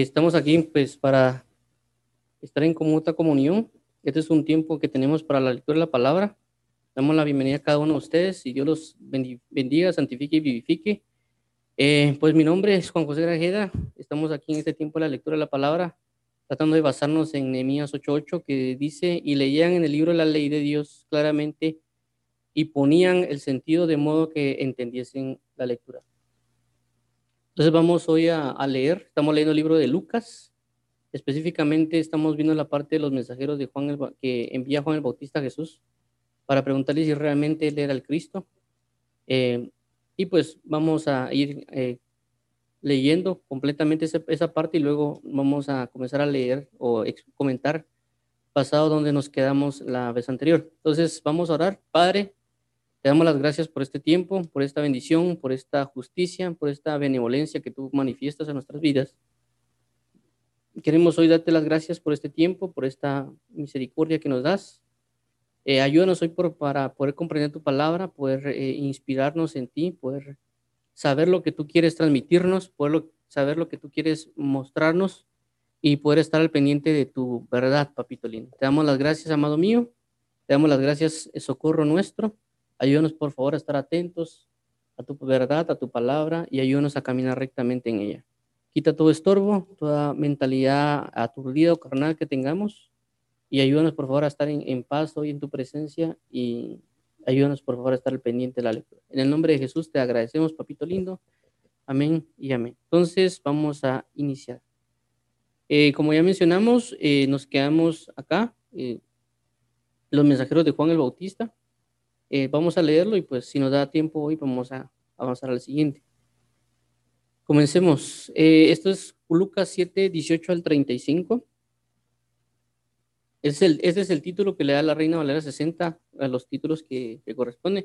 Estamos aquí pues para estar en mutua comunión. Este es un tiempo que tenemos para la lectura de la palabra. Damos la bienvenida a cada uno de ustedes y Dios los bendiga, santifique y vivifique. Eh, pues mi nombre es Juan José Grajeda. Estamos aquí en este tiempo de la lectura de la palabra, tratando de basarnos en Nehemías 8:8 que dice, y leían en el libro la ley de Dios claramente y ponían el sentido de modo que entendiesen la lectura. Entonces vamos hoy a, leer, estamos leyendo el libro de Lucas, específicamente estamos viendo la parte de los mensajeros de Juan que envía Juan el Bautista a Jesús para preguntarle si realmente él era el Cristo. Eh, y pues vamos a ir eh, leyendo completamente esa, esa, parte y luego vamos a comenzar a leer o comentar pasado donde nos quedamos la vez anterior. Entonces vamos a orar. Padre, te damos las gracias por este tiempo, por esta bendición, por esta justicia, por esta benevolencia que tú manifiestas en nuestras vidas. Queremos hoy darte las gracias por este tiempo, por esta misericordia que nos das. Eh, ayúdanos hoy por, para poder comprender tu palabra, poder eh, inspirarnos en ti, poder saber lo que tú quieres transmitirnos, poder saber lo que tú quieres mostrarnos y poder estar al pendiente de tu verdad, papito lindo. Te damos las gracias, amado mío. Te damos las gracias, socorro nuestro. Ayúdanos, por favor, a estar atentos a tu verdad, a tu palabra y ayúdanos a caminar rectamente en ella. Quita todo estorbo, toda mentalidad aturdida o carnal que tengamos y ayúdanos, por favor, a estar en, paz hoy en tu presencia y ayúdanos, por favor, a estar pendiente de la lectura. En el nombre de Jesús te agradecemos, papito lindo. Amén y amén. Entonces, vamos a iniciar. Eh, como ya mencionamos, eh, nos quedamos acá, eh, los mensajeros de Juan el Bautista. Eh, vamos a leerlo y pues si nos da tiempo hoy vamos a avanzar al siguiente. Comencemos. Eh, esto es Lucas 7, 18 al 35. Es el, este es el título que le da la Reina Valera 60 a los títulos que, que corresponden.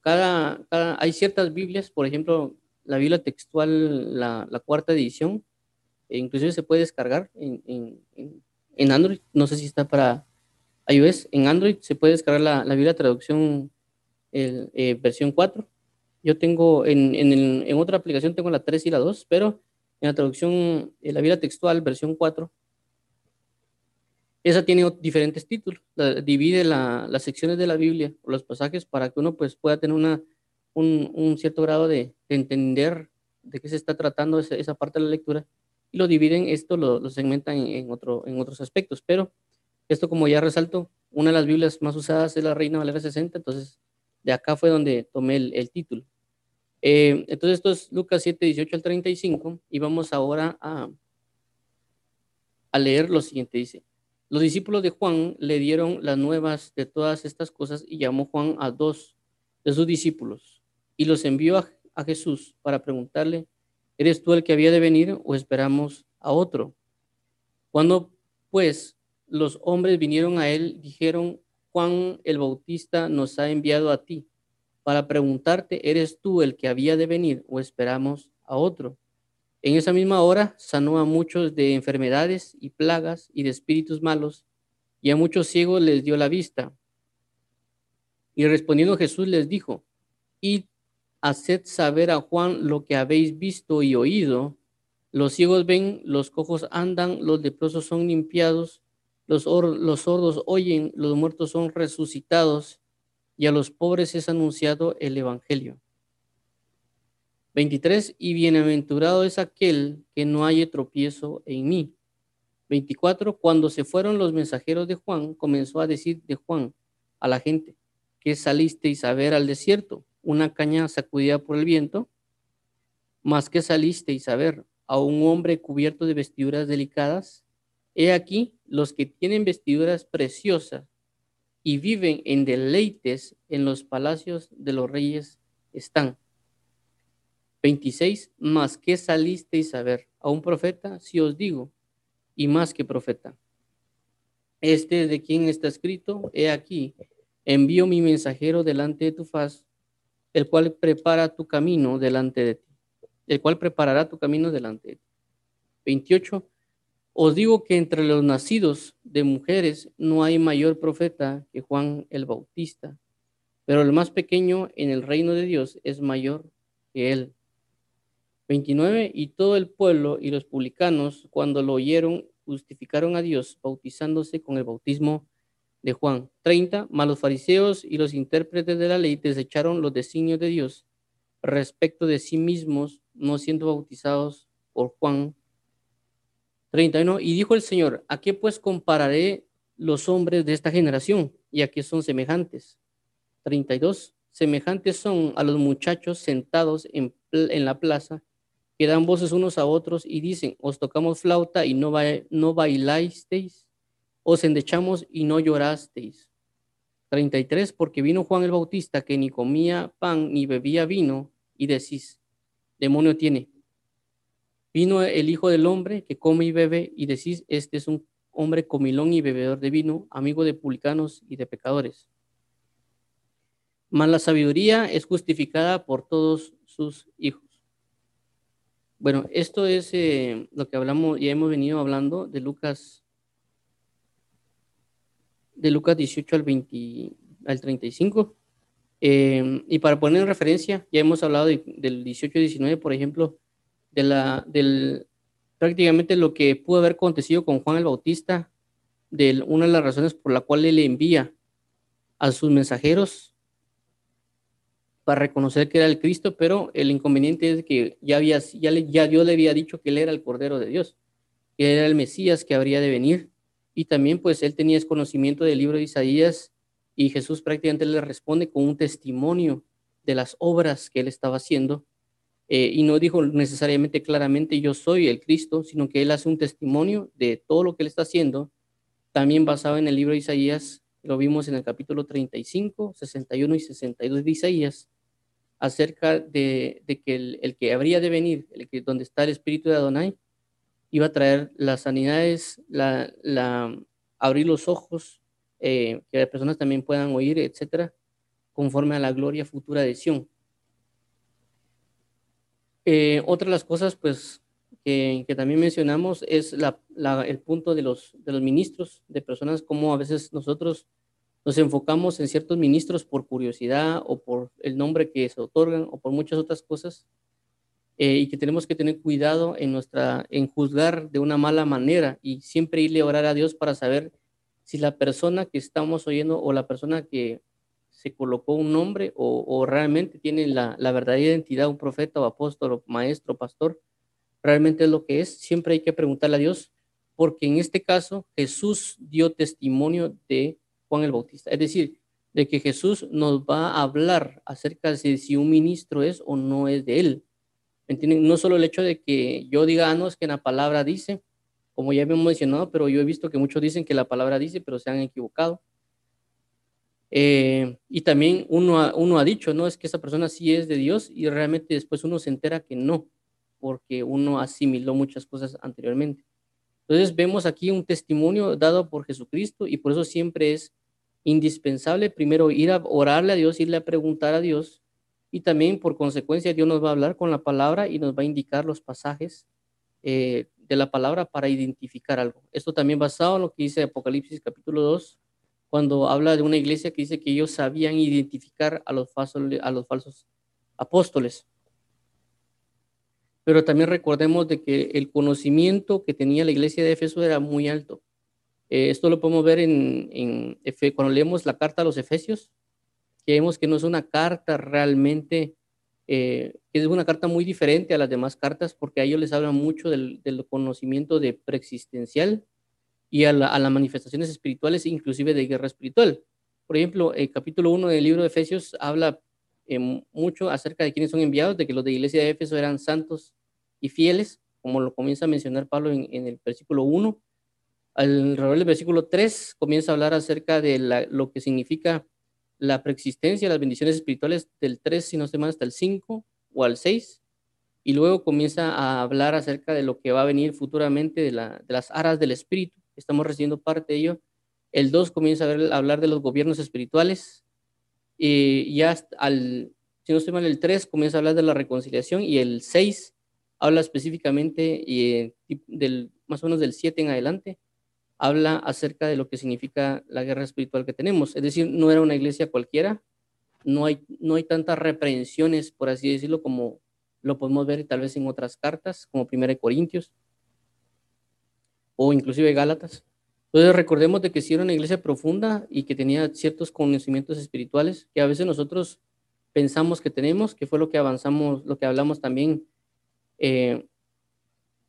Cada, cada, hay ciertas Biblias, por ejemplo, la Biblia textual, la, la cuarta edición, e inclusive se puede descargar en, en, en, Android. No sé si está para iOS. En Android se puede descargar la, la Biblia traducción el, eh, versión 4. Yo tengo en, en, en, otra aplicación tengo la 3 y la 2, pero en la traducción, en la Biblia textual, versión 4, esa tiene diferentes títulos. divide la, las secciones de la Biblia los pasajes para que uno pues, pueda tener una, un, un cierto grado de, de, entender de qué se está tratando esa, esa, parte de la lectura. Y lo dividen, esto lo, lo segmentan en, en, otro, en otros aspectos. Pero esto, como ya resalto, una de las Biblias más usadas es la Reina Valera 60, entonces de acá fue donde tomé el, título. Eh, entonces, esto es Lucas 7, 18 al 35, y vamos ahora a, a leer lo siguiente. Dice, los discípulos de Juan le dieron las nuevas de todas estas cosas y llamó Juan a dos de sus discípulos y los envió a, a Jesús para preguntarle, ¿eres tú el que había de venir o esperamos a otro? Cuando pues los hombres vinieron a él, dijeron, Juan el Bautista nos ha enviado a ti para preguntarte, ¿eres tú el que había de venir o esperamos a otro? En esa misma hora sanó a muchos de enfermedades y plagas y de espíritus malos, y a muchos ciegos les dio la vista. Y respondiendo Jesús les dijo, y haced saber a Juan lo que habéis visto y oído. Los ciegos ven, los cojos andan, los leprosos son limpiados, los, sordos oyen, los muertos son resucitados y a los pobres es anunciado el Evangelio. 23. Y bienaventurado es aquel que no haya tropiezo en mí. 24. Cuando se fueron los mensajeros de Juan, comenzó a decir de Juan a la gente, que salisteis a ver al desierto, una caña sacudida por el viento, más que salisteis a ver a un hombre cubierto de vestiduras delicadas. He aquí los que tienen vestiduras preciosas y viven en deleites en los palacios de los reyes están. 26. Más que salisteis a ver a un profeta, si os digo, y más que profeta. Este de quien está escrito, he aquí, envío mi mensajero delante de tu faz, el cual prepara tu camino delante de ti, el cual preparará tu camino delante de ti. 28. Os digo que entre los nacidos de mujeres no hay mayor profeta que Juan el Bautista, pero el más pequeño en el reino de Dios es mayor que él. 29. Y todo el pueblo y los publicanos, cuando lo oyeron, justificaron a Dios, bautizándose con el bautismo de Juan. 30. Mas los fariseos y los intérpretes de la ley desecharon los designios de Dios respecto de sí mismos, no siendo bautizados por Juan. 31. Y dijo el Señor, ¿a qué pues compararé los hombres de esta generación? ¿Y a qué son semejantes? 32. Semejantes son a los muchachos sentados en, la plaza, que dan voces unos a otros y dicen, os tocamos flauta y no, ba no bailasteis, os endechamos y no llorasteis. 33. Porque vino Juan el Bautista, que ni comía pan ni bebía vino, y decís, demonio tiene. Vino el Hijo del Hombre, que come y bebe, y decís, este es un hombre comilón y bebedor de vino, amigo de publicanos y de pecadores. Mas la sabiduría es justificada por todos sus hijos. Bueno, esto es eh, lo que hablamos, ya hemos venido hablando de Lucas, de Lucas 18 al, 20, al 35. Eh, y para poner en referencia, ya hemos hablado del 18 y 19, por ejemplo, de la, del, prácticamente lo que pudo haber acontecido con Juan el Bautista, de una de las razones por la cual él le envía a sus mensajeros para reconocer que era el Cristo, pero el inconveniente es que ya, había, ya, ya Dios le había dicho que él era el Cordero de Dios, que era el Mesías que habría de venir, y también pues él tenía conocimiento del libro de Isaías, y Jesús prácticamente le responde con un testimonio de las obras que él estaba haciendo, eh, y no dijo necesariamente claramente yo soy el Cristo, sino que él hace un testimonio de todo lo que él está haciendo, también basado en el libro de Isaías, lo vimos en el capítulo 35, 61 y 62 de Isaías, acerca de, que el, que habría de venir, el que, donde está el espíritu de Adonai, iba a traer las sanidades, la, la, abrir los ojos, eh, que las personas también puedan oír, etcétera, conforme a la gloria futura de Sion. Eh, otra de las cosas, pues, que, también mencionamos es el punto de los, ministros, de personas como a veces nosotros nos enfocamos en ciertos ministros por curiosidad o por el nombre que se otorgan o por muchas otras cosas eh, y que tenemos que tener cuidado en nuestra en juzgar de una mala manera y siempre irle a orar a Dios para saber si la persona que estamos oyendo o la persona que se colocó un nombre o, realmente tiene la, la, verdadera identidad, un profeta o apóstol o maestro, pastor, realmente es lo que es. Siempre hay que preguntarle a Dios, porque en este caso Jesús dio testimonio de Juan el Bautista. Es decir, de que Jesús nos va a hablar acerca de si un ministro es o no es de él. ¿Entienden? No solo el hecho de que yo diga, ah, no, es que la palabra dice, como ya hemos mencionado, pero yo he visto que muchos dicen que la palabra dice, pero se han equivocado. Eh, y también uno ha, dicho, ¿no? Es que esa persona sí es de Dios y realmente después uno se entera que no, porque uno asimiló muchas cosas anteriormente. Entonces vemos aquí un testimonio dado por Jesucristo y por eso siempre es indispensable primero ir a orarle a Dios, irle a preguntar a Dios y también por consecuencia Dios nos va a hablar con la palabra y nos va a indicar los pasajes eh, de la palabra para identificar algo. Esto también basado en lo que dice Apocalipsis capítulo 2, cuando habla de una iglesia que dice que ellos sabían identificar a los falsos, a los falsos apóstoles. Pero también recordemos de que el conocimiento que tenía la iglesia de Efeso era muy alto. Eh, esto lo podemos ver en, en, cuando leemos la carta a los Efesios, que vemos que no es una carta realmente, eh, es una carta muy diferente a las demás cartas, porque a ellos les habla mucho del, del conocimiento de preexistencial, y a, las manifestaciones espirituales, inclusive de guerra espiritual. Por ejemplo, el capítulo 1 del libro de Efesios habla eh, mucho acerca de quiénes son enviados, de que los de iglesia de Éfeso eran santos y fieles, como lo comienza a mencionar Pablo en, el versículo 1. Alrededor del versículo 3 comienza a hablar acerca de lo que significa la preexistencia, las bendiciones espirituales del 3, si no se mal, hasta el 5 o al 6. Y luego comienza a hablar acerca de lo que va a venir futuramente de las aras del Espíritu estamos recibiendo parte de ello. El 2 comienza a, hablar de los gobiernos espirituales. Y ya si no estoy mal, el 3 comienza a hablar de la reconciliación y el 6 habla específicamente y del, más o menos del 7 en adelante, habla acerca de lo que significa la guerra espiritual que tenemos. Es decir, no era una iglesia cualquiera, no hay, no hay tantas reprehensiones, por así decirlo, como lo podemos ver tal vez en otras cartas, como Primera de Corintios o inclusive Gálatas. Entonces recordemos de que si era una iglesia profunda y que tenía ciertos conocimientos espirituales que a veces nosotros pensamos que tenemos, que fue lo que avanzamos, lo que hablamos también eh,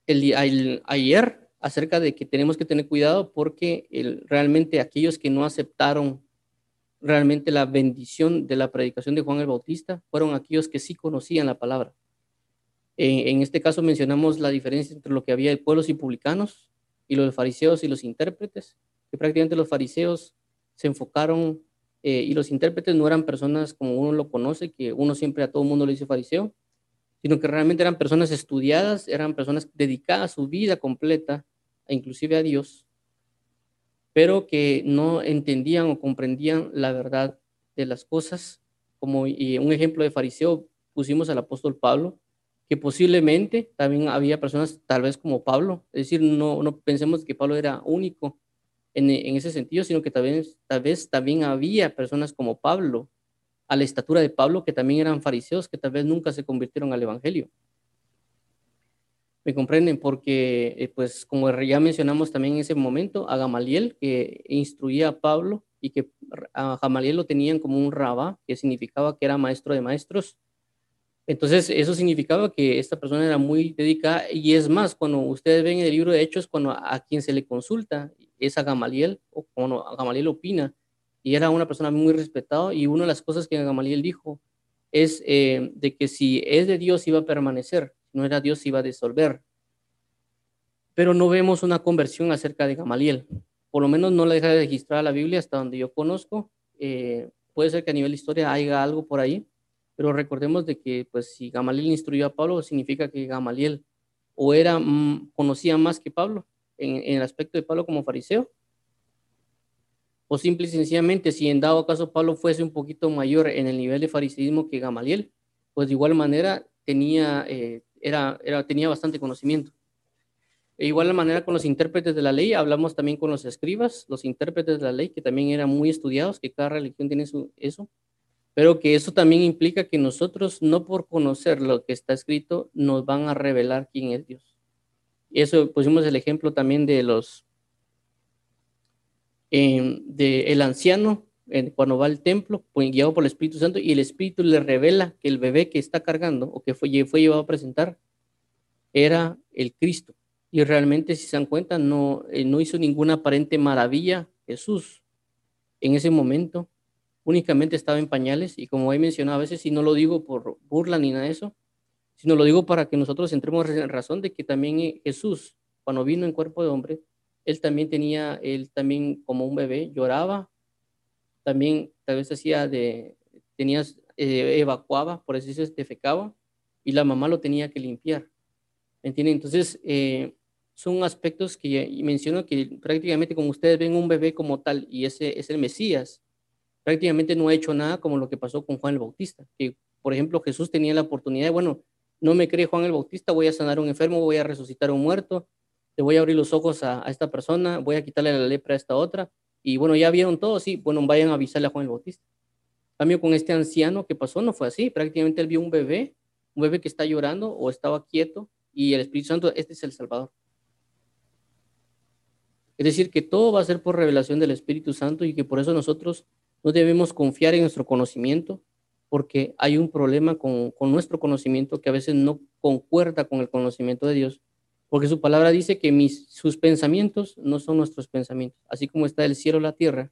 el, ayer acerca de que tenemos que tener cuidado porque realmente aquellos que no aceptaron realmente la bendición de la predicación de Juan el Bautista fueron aquellos que sí conocían la palabra. en este caso mencionamos la diferencia entre lo que había de pueblos y publicanos y los fariseos y los intérpretes, que prácticamente los fariseos se enfocaron eh, y los intérpretes no eran personas como uno lo conoce, que uno siempre a todo mundo le dice fariseo, sino que realmente eran personas estudiadas, eran personas dedicadas a su vida completa, e inclusive a Dios, pero que no entendían o comprendían la verdad de las cosas. Como y un ejemplo de fariseo pusimos al apóstol Pablo, que posiblemente también había personas tal vez como Pablo, es decir, no, no pensemos que Pablo era único en, en ese sentido, sino que tal vez, tal vez también había personas como Pablo, a la estatura de Pablo, que también eran fariseos, que tal vez nunca se convirtieron al Evangelio. ¿Me comprenden? Porque, eh, pues, como ya mencionamos también en ese momento, a Gamaliel, que instruía a Pablo y que a Gamaliel lo tenían como un rabá, que significaba que era maestro de maestros. Entonces, eso significaba que esta persona era muy dedicada. Y es más, cuando ustedes ven en el libro de Hechos, cuando a, quien se le consulta es a Gamaliel, o cuando Gamaliel opina, y era una persona muy respetada. Y una de las cosas que Gamaliel dijo es eh, de que si es de Dios iba a permanecer no era Dios iba a disolver. Pero no vemos una conversión acerca de Gamaliel. Por lo menos no la deja de registrar la Biblia hasta donde yo conozco. Eh, puede ser que a nivel de historia haya algo por ahí, pero recordemos de que pues si Gamaliel instruyó a Pablo, significa que Gamaliel o era mm, conocía más que Pablo en, el aspecto de Pablo como fariseo, o simple y sencillamente si en dado caso Pablo fuese un poquito mayor en el nivel de fariseísmo que Gamaliel, pues de igual manera tenía eh, era, tenía bastante conocimiento. E igual manera con los intérpretes de la ley, hablamos también con los escribas, los intérpretes de la ley, que también eran muy estudiados, que cada religión tiene eso, pero que eso también implica que nosotros, no por conocer lo que está escrito, nos van a revelar quién es Dios. Y eso pusimos el ejemplo también de los, eh, de el anciano, cuando va al templo, pues, guiado por el Espíritu Santo, y el Espíritu le revela que el bebé que está cargando o que fue, fue llevado a presentar era el Cristo. Y realmente, si se dan cuenta, no, eh, no hizo ninguna aparente maravilla Jesús en ese momento. Únicamente estaba en pañales y como he mencionado a veces, si no lo digo por burla ni nada de eso, sino lo digo para que nosotros entremos en razón de que también eh, Jesús, cuando vino en cuerpo de hombre, él también tenía, él también como un bebé lloraba, también tal vez hacía de, tenías, eh, evacuaba, por así se defecaba, y la mamá lo tenía que limpiar. ¿Me entienden? Entonces, eh, son aspectos que menciono que prácticamente como ustedes ven un bebé como tal y ese es el Mesías, prácticamente no ha hecho nada como lo que pasó con Juan el Bautista, que por ejemplo Jesús tenía la oportunidad de, bueno, no me cree Juan el Bautista, voy a sanar a un enfermo, voy a resucitar a un muerto, le voy a abrir los ojos a, esta persona, voy a quitarle la lepra a esta otra, y bueno, ya vieron todo, sí, bueno, vayan a avisarle a Juan el Bautista. cambio, con este anciano que pasó no fue así, prácticamente él vio un bebé, un bebé que está llorando o estaba quieto y el Espíritu Santo, este es el Salvador. Es decir, que todo va a ser por revelación del Espíritu Santo y que por eso nosotros no debemos confiar en nuestro conocimiento, porque hay un problema con, con nuestro conocimiento que a veces no concuerda con el conocimiento de Dios porque su palabra dice que mis, sus pensamientos no son nuestros pensamientos. Así como está el cielo y la tierra,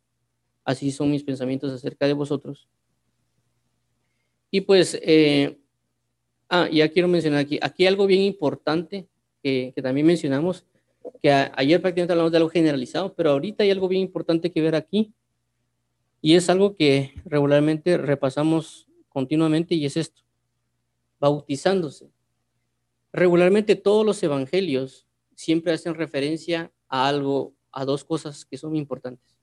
así son mis pensamientos acerca de vosotros. Y pues, eh, ah, ya quiero mencionar aquí, aquí algo bien importante que, que también mencionamos, que ayer prácticamente hablamos de algo generalizado, pero ahorita hay algo bien importante que ver aquí, y es algo que regularmente repasamos continuamente, y es esto, bautizándose. Regularmente todos los evangelios siempre hacen referencia a algo, a dos cosas que son importantes.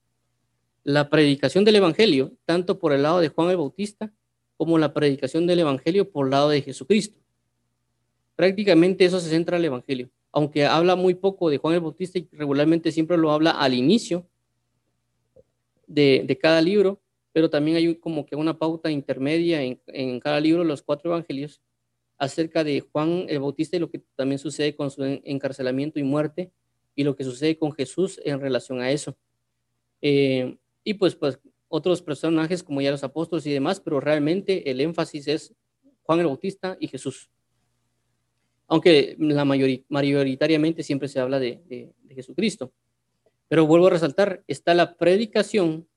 La predicación del evangelio, tanto por el lado de Juan el Bautista como la predicación del evangelio por el lado de Jesucristo. Prácticamente eso se centra el evangelio, aunque habla muy poco de Juan el Bautista y regularmente siempre lo habla al inicio de, cada libro, pero también hay como que una pauta intermedia en, cada libro, los cuatro evangelios, acerca de Juan el Bautista y lo que también sucede con su encarcelamiento y muerte y lo que sucede con Jesús en relación a eso. Eh, y pues, pues otros personajes como ya los apóstoles y demás, pero realmente el énfasis es Juan el Bautista y Jesús. Aunque la mayoritariamente siempre se habla de, de Jesucristo. Pero vuelvo a resaltar, está la predicación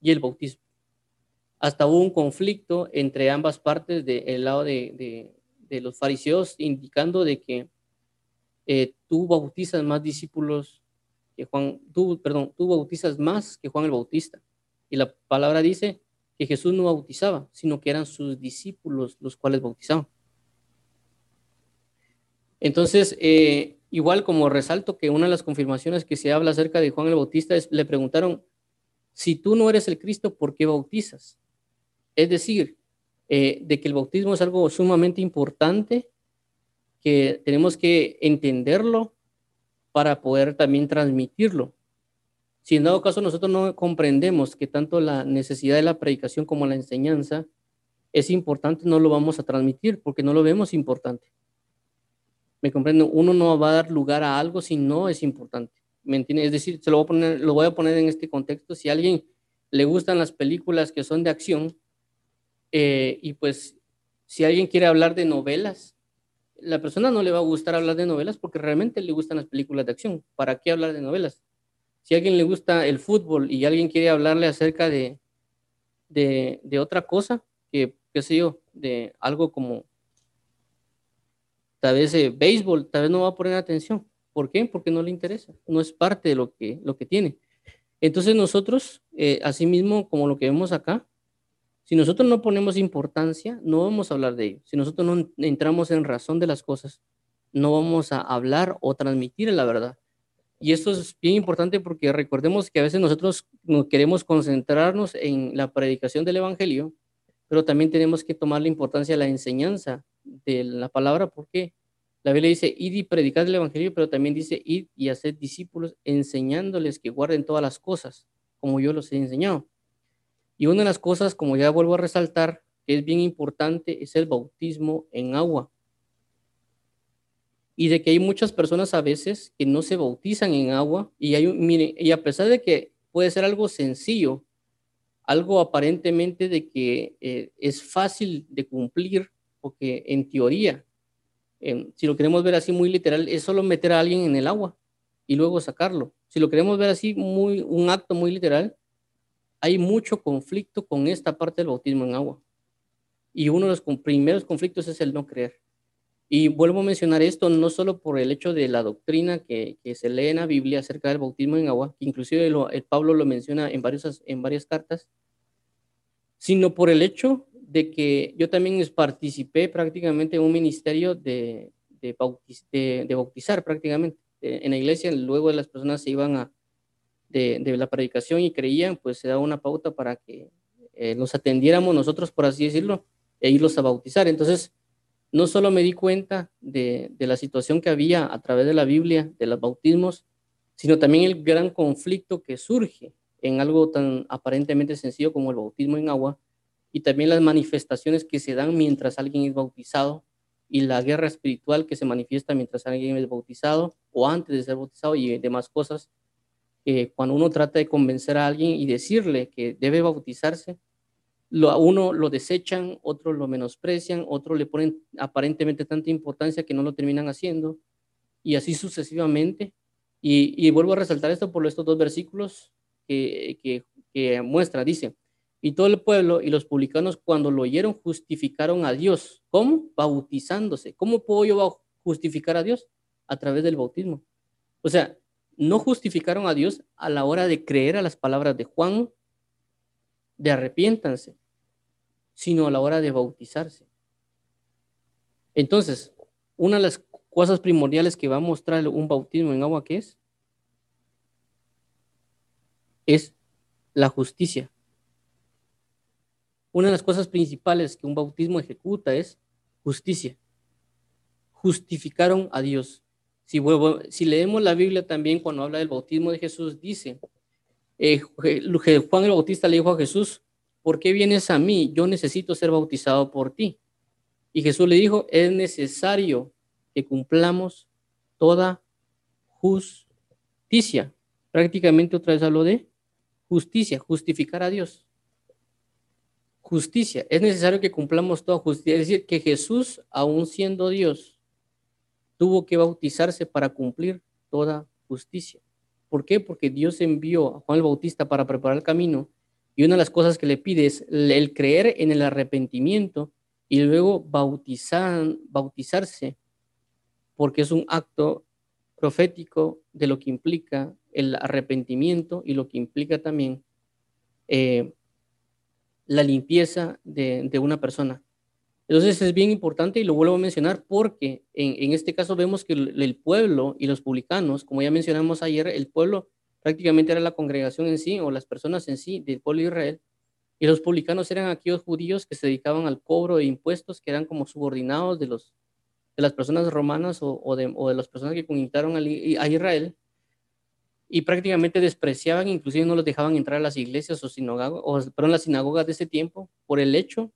y el bautismo. Hasta hubo un conflicto entre ambas partes del lado de, los fariseos, indicando de que eh, tú bautizas más discípulos que Juan, perdón, tú bautizas más que Juan el Bautista. Y la palabra dice que Jesús no bautizaba, sino que eran sus discípulos los cuales bautizaban. Entonces, eh, igual como resalto que una de las confirmaciones que se habla acerca de Juan el Bautista es, le preguntaron, si tú no eres el Cristo, ¿por qué bautizas? Es decir, eh, de que el bautismo es algo sumamente importante, que tenemos que entenderlo para poder también transmitirlo. Si en dado caso nosotros no comprendemos que tanto la necesidad de la predicación como la enseñanza es importante, no lo vamos a transmitir porque no lo vemos importante. ¿Me comprendo? Uno no va a dar lugar a algo si no es importante. ¿Me entiende? Es decir, se lo voy a poner, lo voy a poner en este contexto. Si a alguien le gustan las películas que son de acción, eh, y pues si alguien quiere hablar de novelas, la persona no le va a gustar hablar de novelas porque realmente le gustan las películas de acción. ¿Para qué hablar de novelas? Si a alguien le gusta el fútbol y alguien quiere hablarle acerca de, de, de otra cosa, que, qué sé yo, de algo como tal vez eh, béisbol, tal vez no va a poner atención. ¿Por qué? Porque no le interesa, no es parte de lo que, lo que tiene. Entonces nosotros, eh, asimismo, como lo que vemos acá, si nosotros no ponemos importancia, no vamos a hablar de ello. Si nosotros no entramos en razón de las cosas, no vamos a hablar o transmitir la verdad. Y esto es bien importante porque recordemos que a veces nosotros queremos concentrarnos en la predicación del Evangelio, pero también tenemos que tomar la importancia de la enseñanza de la palabra porque la Biblia dice, id y predicad el Evangelio, pero también dice, id y haced discípulos enseñándoles que guarden todas las cosas, como yo los he enseñado. Y una de las cosas, como ya vuelvo a resaltar, que es bien importante, es el bautismo en agua. Y de que hay muchas personas a veces que no se bautizan en agua y, hay, miren, y a pesar de que puede ser algo sencillo, algo aparentemente de que eh, es fácil de cumplir, porque en teoría, si lo queremos ver así muy literal, es solo meter a alguien en el agua y luego sacarlo. Si lo queremos ver así muy un acto muy literal, hay mucho conflicto con esta parte del bautismo en agua. Y uno de los primeros conflictos es el no creer. Y vuelvo a mencionar esto no solo por el hecho de la doctrina que, se lee en la Biblia acerca del bautismo en agua, que inclusive el Pablo lo menciona en, varios, en varias cartas, sino por el hecho de que yo también participé prácticamente en un ministerio de, de, de bautizar prácticamente en la iglesia. Luego las personas se iban a, de, la predicación y creían, pues se daba una pauta para que eh, nos atendiéramos nosotros, por así decirlo, e irlos a bautizar. Entonces, no solo me di cuenta de, la situación que había a través de la Biblia, de los bautismos, sino también el gran conflicto que surge en algo tan aparentemente sencillo como el bautismo en agua, y también las manifestaciones que se dan mientras alguien es bautizado y la guerra espiritual que se manifiesta mientras alguien es bautizado o antes de ser bautizado y demás cosas cuando uno trata de convencer a alguien y decirle que debe bautizarse, lo, a uno lo desechan, otros lo menosprecian, otros le ponen aparentemente tanta importancia que no lo terminan haciendo, y así sucesivamente. Y, vuelvo a resaltar esto por estos dos versículos que, que, que muestra, dice, y todo el pueblo y los publicanos cuando lo oyeron justificaron a Dios. ¿Cómo? Bautizándose. ¿Cómo puedo yo justificar a Dios? A través del bautismo. O sea, no justificaron a Dios a la hora de creer a las palabras de Juan, de arrepiéntanse, sino a la hora de bautizarse. Entonces, una de las cosas primordiales que va a mostrar un bautismo en agua que es, es la justicia. Una de las cosas principales que un bautismo ejecuta es justicia. Justificaron a Dios. Si, leemos la Biblia también cuando habla del bautismo de Jesús, dice, eh, Juan el Bautista le dijo a Jesús, ¿por qué vienes a mí? Yo necesito ser bautizado por ti. Y Jesús le dijo, es necesario que cumplamos toda justicia. Prácticamente otra vez habló de justicia, justificar a Dios. Justicia, es necesario que cumplamos toda justicia. Es decir, que Jesús, aún siendo Dios, tuvo que bautizarse para cumplir toda justicia. ¿Por qué? Porque Dios envió a Juan el Bautista para preparar el camino y una de las cosas que le pide es el creer en el arrepentimiento y luego bautizar, bautizarse, porque es un acto profético de lo que implica el arrepentimiento y lo que implica también eh, la limpieza de, de, una persona. Entonces es bien importante y lo vuelvo a mencionar porque en, este caso vemos que el, pueblo y los publicanos, como ya mencionamos ayer, el pueblo prácticamente era la congregación en sí o las personas en sí del pueblo de Israel y los publicanos eran aquellos judíos que se dedicaban al cobro de impuestos, que eran como subordinados de, los, de las personas romanas o, o, de, o de, las personas que conquistaron a Israel y prácticamente despreciaban, inclusive no los dejaban entrar a las iglesias o sinagogas, o perdón, las sinagogas de ese tiempo por el hecho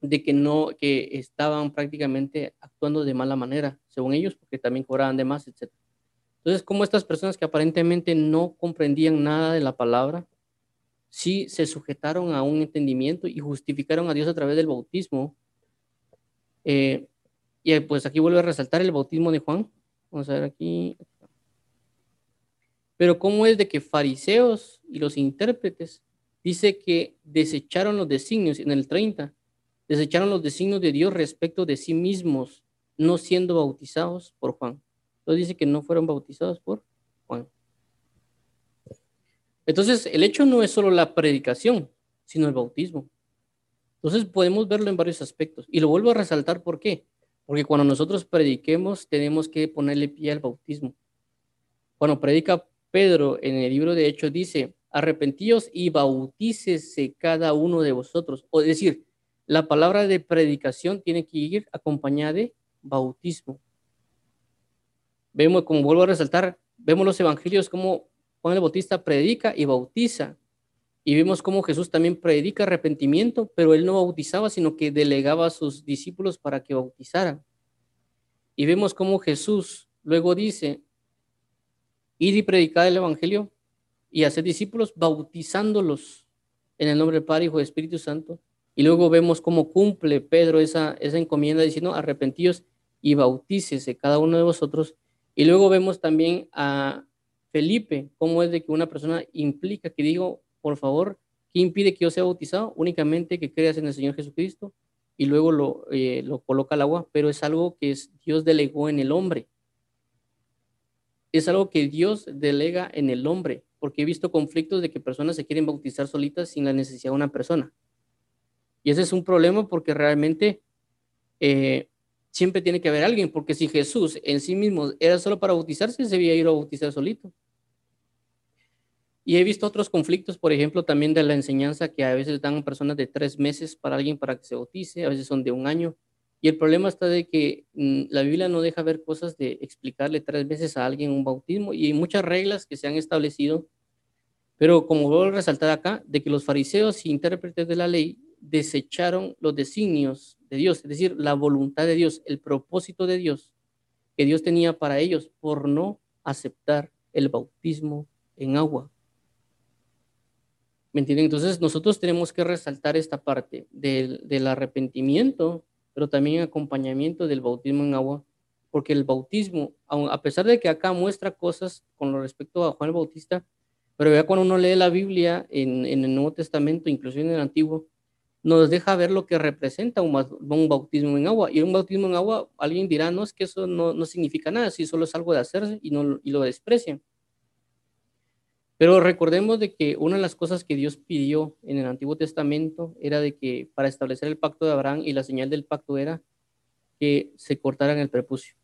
de que no, que estaban prácticamente actuando de mala manera, según ellos, porque también cobraban de más, etc. Entonces, como estas personas que aparentemente no comprendían nada de la palabra, sí se sujetaron a un entendimiento y justificaron a Dios a través del bautismo. Eh, y pues aquí vuelve a resaltar el bautismo de Juan. Vamos a ver aquí. Pero ¿cómo es de que fariseos y los intérpretes dice que desecharon los designios en el 30, desecharon los designios de Dios respecto de sí mismos, no siendo bautizados por Juan. Entonces dice que no fueron bautizados por Juan. Entonces, el hecho no es solo la predicación, sino el bautismo. Entonces, podemos verlo en varios aspectos. Y lo vuelvo a resaltar, ¿por qué? Porque cuando nosotros prediquemos, tenemos que ponerle pie al bautismo. Cuando predica Pedro en el libro de Hechos, dice, arrepentíos y bautícese cada uno de vosotros. O decir, la palabra de predicación tiene que ir acompañada de bautismo. Vemos, como vuelvo a resaltar, vemos los evangelios como Juan el Bautista predica y bautiza. Y vemos cómo Jesús también predica arrepentimiento, pero él no bautizaba, sino que delegaba a sus discípulos para que bautizaran. Y vemos cómo Jesús luego dice, id y predicad el Evangelio y hacer discípulos bautizándolos en el nombre del Padre, Hijo y Espíritu Santo. Y luego vemos cómo cumple Pedro esa, esa encomienda diciendo, arrepentíos y bautícese cada uno de vosotros. Y luego vemos también a Felipe, cómo es de que una persona implica que digo, por favor, ¿qué impide que yo sea bautizado? Únicamente que creas en el Señor Jesucristo y luego lo, eh, lo coloca al agua, pero es algo que es, Dios delegó en el hombre. Es algo que Dios delega en el hombre, porque he visto conflictos de que personas se quieren bautizar solitas sin la necesidad de una persona. Y ese es un problema porque realmente eh, siempre tiene que haber alguien, porque si Jesús en sí mismo era solo para bautizarse, se debía ir a bautizar solito. Y he visto otros conflictos, por ejemplo, también de la enseñanza que a veces dan personas de tres meses para alguien para que se bautice, a veces son de un año. Y el problema está de que mm, la Biblia no deja ver cosas de explicarle tres veces a alguien un bautismo y hay muchas reglas que se han establecido. Pero como vuelvo a resaltar acá, de que los fariseos y intérpretes de la ley desecharon los designios de Dios, es decir, la voluntad de Dios, el propósito de Dios que Dios tenía para ellos por no aceptar el bautismo en agua. ¿Me entienden? Entonces nosotros tenemos que resaltar esta parte del, del arrepentimiento, pero también acompañamiento del bautismo en agua, porque el bautismo, a pesar de que acá muestra cosas con respecto a Juan el Bautista, pero ya cuando uno lee la Biblia en, en el Nuevo Testamento, inclusive en el Antiguo, nos deja ver lo que representa un, bautismo en agua. Y un bautismo en agua, alguien dirá, no, es que eso no, no significa nada, si solo es algo de hacerse y, no, y lo desprecian. Pero recordemos de que una de las cosas que Dios pidió en el Antiguo Testamento era de que para establecer el pacto de Abraham y la señal del pacto era que se cortaran el prepucio.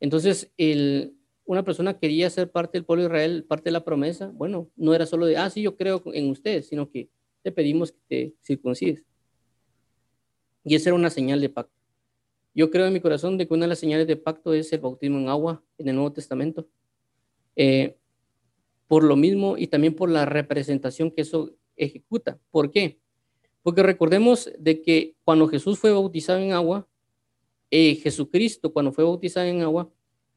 Entonces, el, una persona quería ser parte del pueblo de Israel, parte de la promesa, bueno, no era solo de, ah, sí, yo creo en ustedes, sino que te pedimos que te circuncides. Y esa era una señal de pacto. Yo creo en mi corazón de que una de las señales de pacto es el bautismo en agua en el Nuevo Testamento. Eh, por lo mismo y también por la representación que eso ejecuta. ¿Por qué? Porque recordemos de que cuando Jesús fue bautizado en agua, eh, Jesucristo cuando fue bautizado en agua,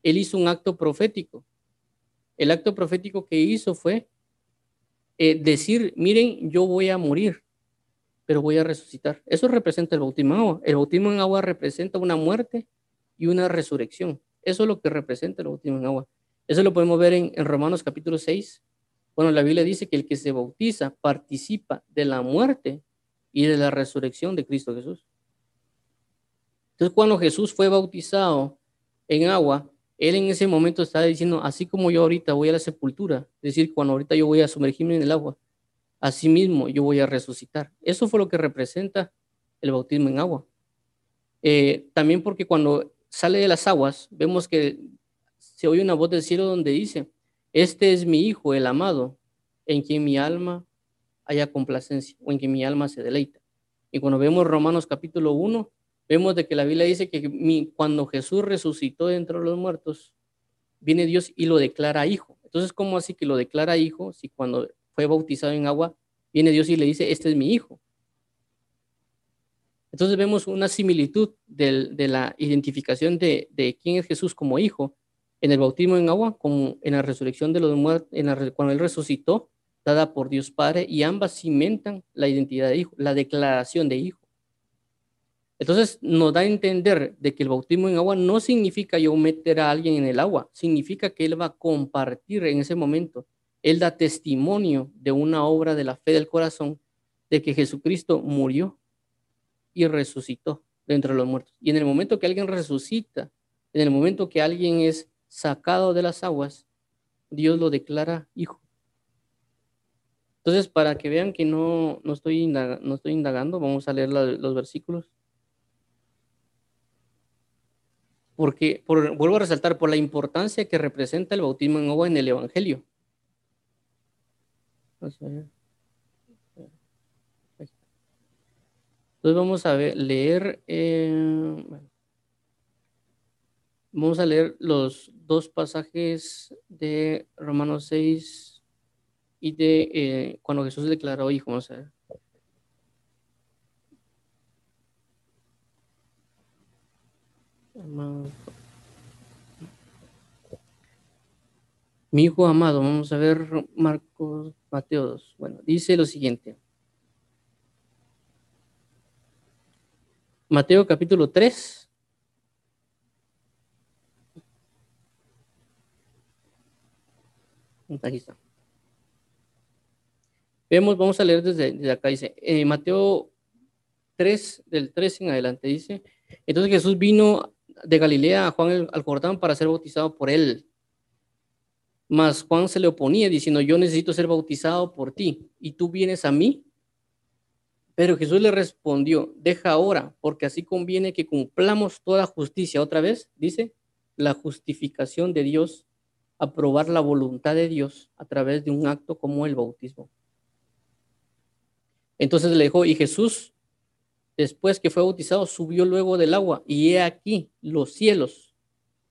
él hizo un acto profético. El acto profético que hizo fue eh, decir, miren, yo voy a morir, pero voy a resucitar. Eso representa el bautismo en agua. El bautismo en agua representa una muerte y una resurrección. Eso es lo que representa el bautismo en agua. Eso lo podemos ver en, Romanos capítulo 6. Bueno, la Biblia dice que el que se bautiza participa de la muerte y de la resurrección de Cristo Jesús. Entonces, cuando Jesús fue bautizado en agua, él en ese momento estaba diciendo, así como yo ahorita voy a la sepultura, es decir, cuando ahorita yo voy a sumergirme en el agua, así mismo yo voy a resucitar. Eso fue lo que representa el bautismo en agua. Eh, también porque cuando sale de las aguas, vemos que se oye una voz del cielo donde dice, este es mi Hijo, el amado, en quien mi alma haya complacencia o en quien mi alma se deleita. Y cuando vemos Romanos capítulo 1, vemos de que la Biblia dice que cuando Jesús resucitó dentro de los muertos, viene Dios y lo declara hijo. Entonces, ¿cómo así que lo declara hijo si cuando fue bautizado en agua, viene Dios y le dice, este es mi hijo? Entonces vemos una similitud de, la identificación de, quién es Jesús como hijo en el bautismo en agua, como en la resurrección de los muertos, en cuando Él resucitó, dada por Dios Padre, y ambas cimentan la identidad de hijo, la declaración de hijo. Entonces nos da a entender de que el bautismo en agua no significa yo meter a alguien en el agua, significa que Él va a compartir en ese momento. Él da testimonio de una obra de la fe del corazón de que Jesucristo murió y resucitó de los muertos. Y en el momento que alguien resucita, en el momento que alguien es sacado de las aguas, Dios lo declara hijo. Entonces, para que vean que no, no, estoy, no estoy indagando, vamos a leer los versículos. Porque vuelvo a resaltar por la importancia que representa el bautismo en agua en el Evangelio. Entonces vamos a leer, eh, vamos a leer los dos pasajes de Romanos 6 y de eh, cuando Jesús declaró hijo. Vamos a ver. Mi hijo amado, vamos a ver Marcos, Mateo 2. Bueno, dice lo siguiente. Mateo capítulo 3. Aquí está. Vemos, vamos a leer desde, acá, dice, eh, Mateo 3, del 3 en adelante, dice, entonces Jesús vino de Galilea a Juan al Jordán para ser bautizado por él. Mas Juan se le oponía diciendo, yo necesito ser bautizado por ti y tú vienes a mí. Pero Jesús le respondió, deja ahora, porque así conviene que cumplamos toda justicia. Otra vez, dice, la justificación de Dios, aprobar la voluntad de Dios a través de un acto como el bautismo. Entonces le dijo, y Jesús después que fue bautizado, subió luego del agua, y he aquí los cielos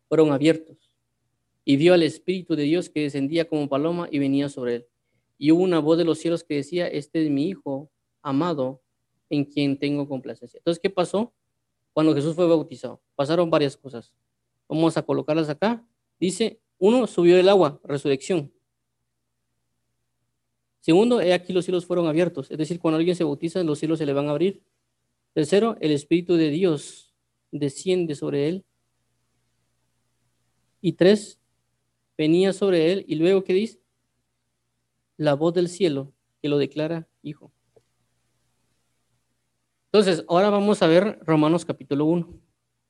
fueron abiertos, y vio al Espíritu de Dios que descendía como paloma y venía sobre él. Y hubo una voz de los cielos que decía, este es mi Hijo amado, en quien tengo complacencia. Entonces, ¿qué pasó cuando Jesús fue bautizado? Pasaron varias cosas. Vamos a colocarlas acá. Dice, uno, subió del agua, resurrección. Segundo, he aquí los cielos fueron abiertos. Es decir, cuando alguien se bautiza, los cielos se le van a abrir Tercero, el Espíritu de Dios desciende sobre él. Y tres, venía sobre él. Y luego, ¿qué dice? La voz del cielo que lo declara hijo. Entonces, ahora vamos a ver Romanos capítulo 1,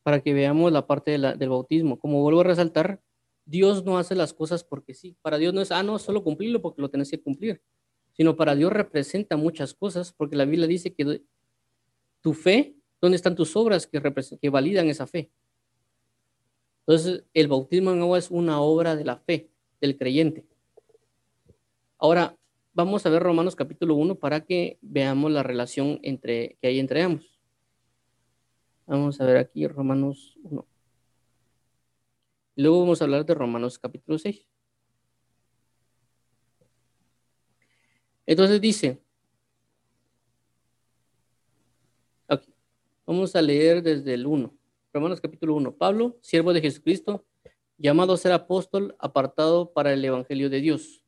para que veamos la parte del bautismo. Como vuelvo a resaltar, Dios no hace las cosas porque sí. Para Dios no es, ah, no, solo cumplirlo porque lo tenés que cumplir, sino para Dios representa muchas cosas, porque la Biblia dice que tu fe, ¿dónde están tus obras que, que validan esa fe? Entonces, el bautismo en agua es una obra de la fe del creyente. Ahora, vamos a ver Romanos capítulo 1 para que veamos la relación entre, que hay entre ambos. Vamos a ver aquí Romanos 1. Luego vamos a hablar de Romanos capítulo 6. Entonces dice, Vamos a leer desde el 1. Romanos capítulo 1. Pablo, siervo de Jesucristo, llamado a ser apóstol, apartado para el Evangelio de Dios.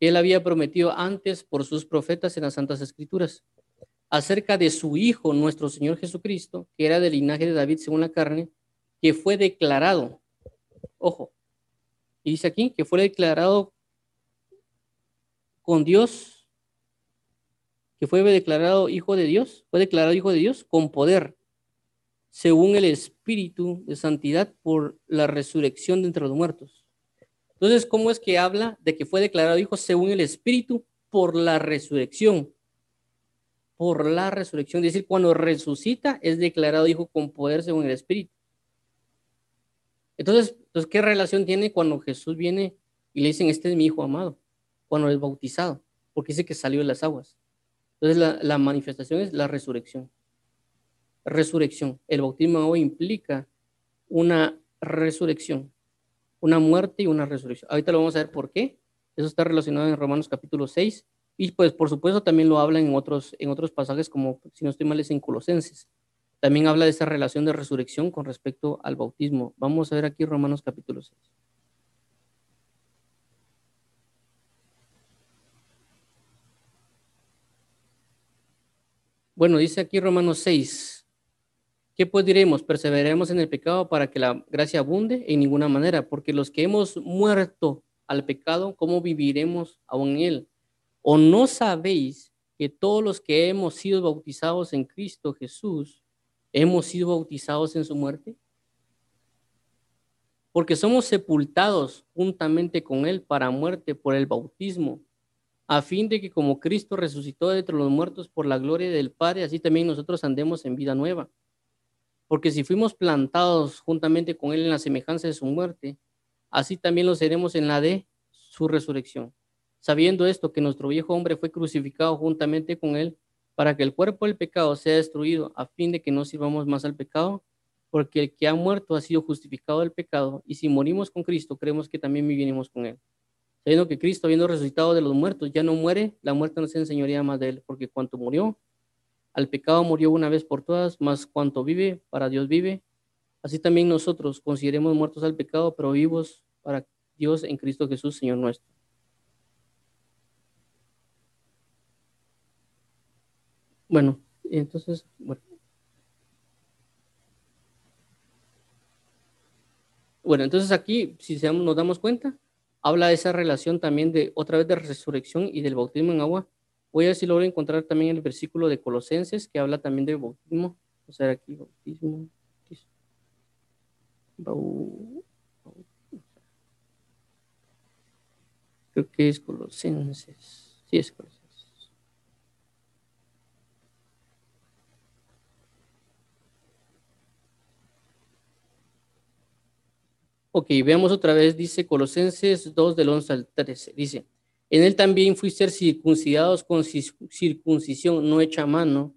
Él había prometido antes por sus profetas en las Santas Escrituras acerca de su Hijo, nuestro Señor Jesucristo, que era del linaje de David según la carne, que fue declarado, ojo, y dice aquí que fue declarado con Dios, que fue declarado Hijo de Dios, fue declarado Hijo de Dios con poder, según el Espíritu de Santidad por la resurrección de entre los muertos. Entonces, ¿cómo es que habla de que fue declarado Hijo según el Espíritu por la resurrección? por la resurrección. Es decir, cuando resucita es declarado hijo con poder según el Espíritu. Entonces, entonces, ¿qué relación tiene cuando Jesús viene y le dicen, este es mi hijo amado? Cuando es bautizado, porque dice que salió de las aguas. Entonces, la, la manifestación es la resurrección. Resurrección. El bautismo agua implica una resurrección, una muerte y una resurrección. Ahorita lo vamos a ver por qué. Eso está relacionado en Romanos capítulo 6, y pues por supuesto también lo habla en otros, en otros pasajes como, si no estoy mal, es en Colosenses. También habla de esa relación de resurrección con respecto al bautismo. Vamos a ver aquí Romanos capítulo 6. Bueno, dice aquí Romanos 6. ¿Qué pues diremos? ¿Perseveremos en el pecado para que la gracia abunde? En ninguna manera, porque los que hemos muerto al pecado, ¿cómo viviremos aún en él? ¿O no sabéis que todos los que hemos sido bautizados en Cristo Jesús, hemos sido bautizados en su muerte? Porque somos sepultados juntamente con Él para muerte por el bautismo, a fin de que como Cristo resucitó de entre los muertos por la gloria del Padre, así también nosotros andemos en vida nueva. Porque si fuimos plantados juntamente con Él en la semejanza de su muerte, así también lo seremos en la de su resurrección sabiendo esto, que nuestro viejo hombre fue crucificado juntamente con él, para que el cuerpo del pecado sea destruido, a fin de que no sirvamos más al pecado, porque el que ha muerto ha sido justificado del pecado, y si morimos con Cristo, creemos que también viviremos con él. Sabiendo que Cristo, habiendo resucitado de los muertos, ya no muere, la muerte no se enseñoría más de él, porque cuanto murió, al pecado murió una vez por todas, más cuanto vive, para Dios vive. Así también nosotros consideremos muertos al pecado, pero vivos para Dios en Cristo Jesús, Señor nuestro. Bueno, entonces, bueno. Bueno, entonces aquí, si nos damos cuenta, habla de esa relación también de otra vez de resurrección y del bautismo en agua. Voy a ver si logro encontrar también el versículo de Colosenses que habla también del bautismo. O sea, aquí bautismo. Creo que es Colosenses. Sí, es Colosenses. Ok, veamos otra vez, dice Colosenses 2 del 11 al 13. Dice, en él también fuiste circuncidados con circuncisión no hecha mano,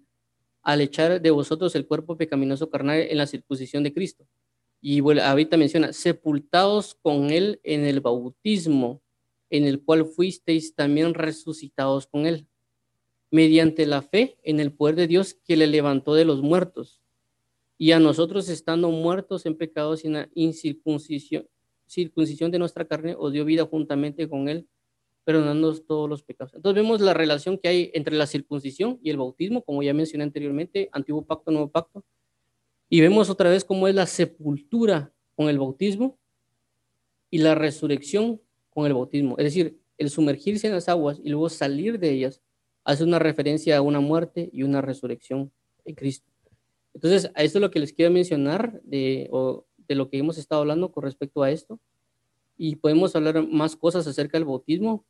al echar de vosotros el cuerpo pecaminoso carnal en la circuncisión de Cristo. Y bueno, ahorita menciona, sepultados con él en el bautismo, en el cual fuisteis también resucitados con él, mediante la fe en el poder de Dios que le levantó de los muertos y a nosotros estando muertos en pecados y en la incircuncisión circuncisión de nuestra carne, os dio vida juntamente con él, perdonándonos todos los pecados. Entonces vemos la relación que hay entre la circuncisión y el bautismo, como ya mencioné anteriormente, antiguo pacto, nuevo pacto, y vemos otra vez cómo es la sepultura con el bautismo y la resurrección con el bautismo. Es decir, el sumergirse en las aguas y luego salir de ellas hace una referencia a una muerte y una resurrección en Cristo. Entonces, a esto es lo que les quiero mencionar de, de lo que hemos estado hablando con respecto a esto. Y podemos hablar más cosas acerca del bautismo,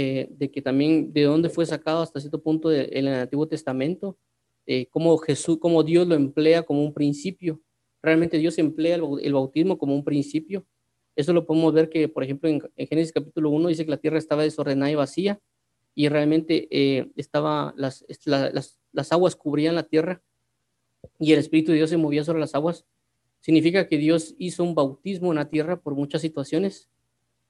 eh, de que también de dónde fue sacado hasta cierto punto en el Antiguo Testamento, eh, cómo Jesús, cómo Dios lo emplea como un principio. Realmente Dios emplea el, bautismo como un principio. Eso lo podemos ver que, por ejemplo, en, Génesis capítulo 1 dice que la tierra estaba desordenada y vacía y realmente eh, estaba, las, las, las aguas cubrían la tierra y el Espíritu de Dios se movía sobre las aguas, significa que Dios hizo un bautismo en la tierra por muchas situaciones.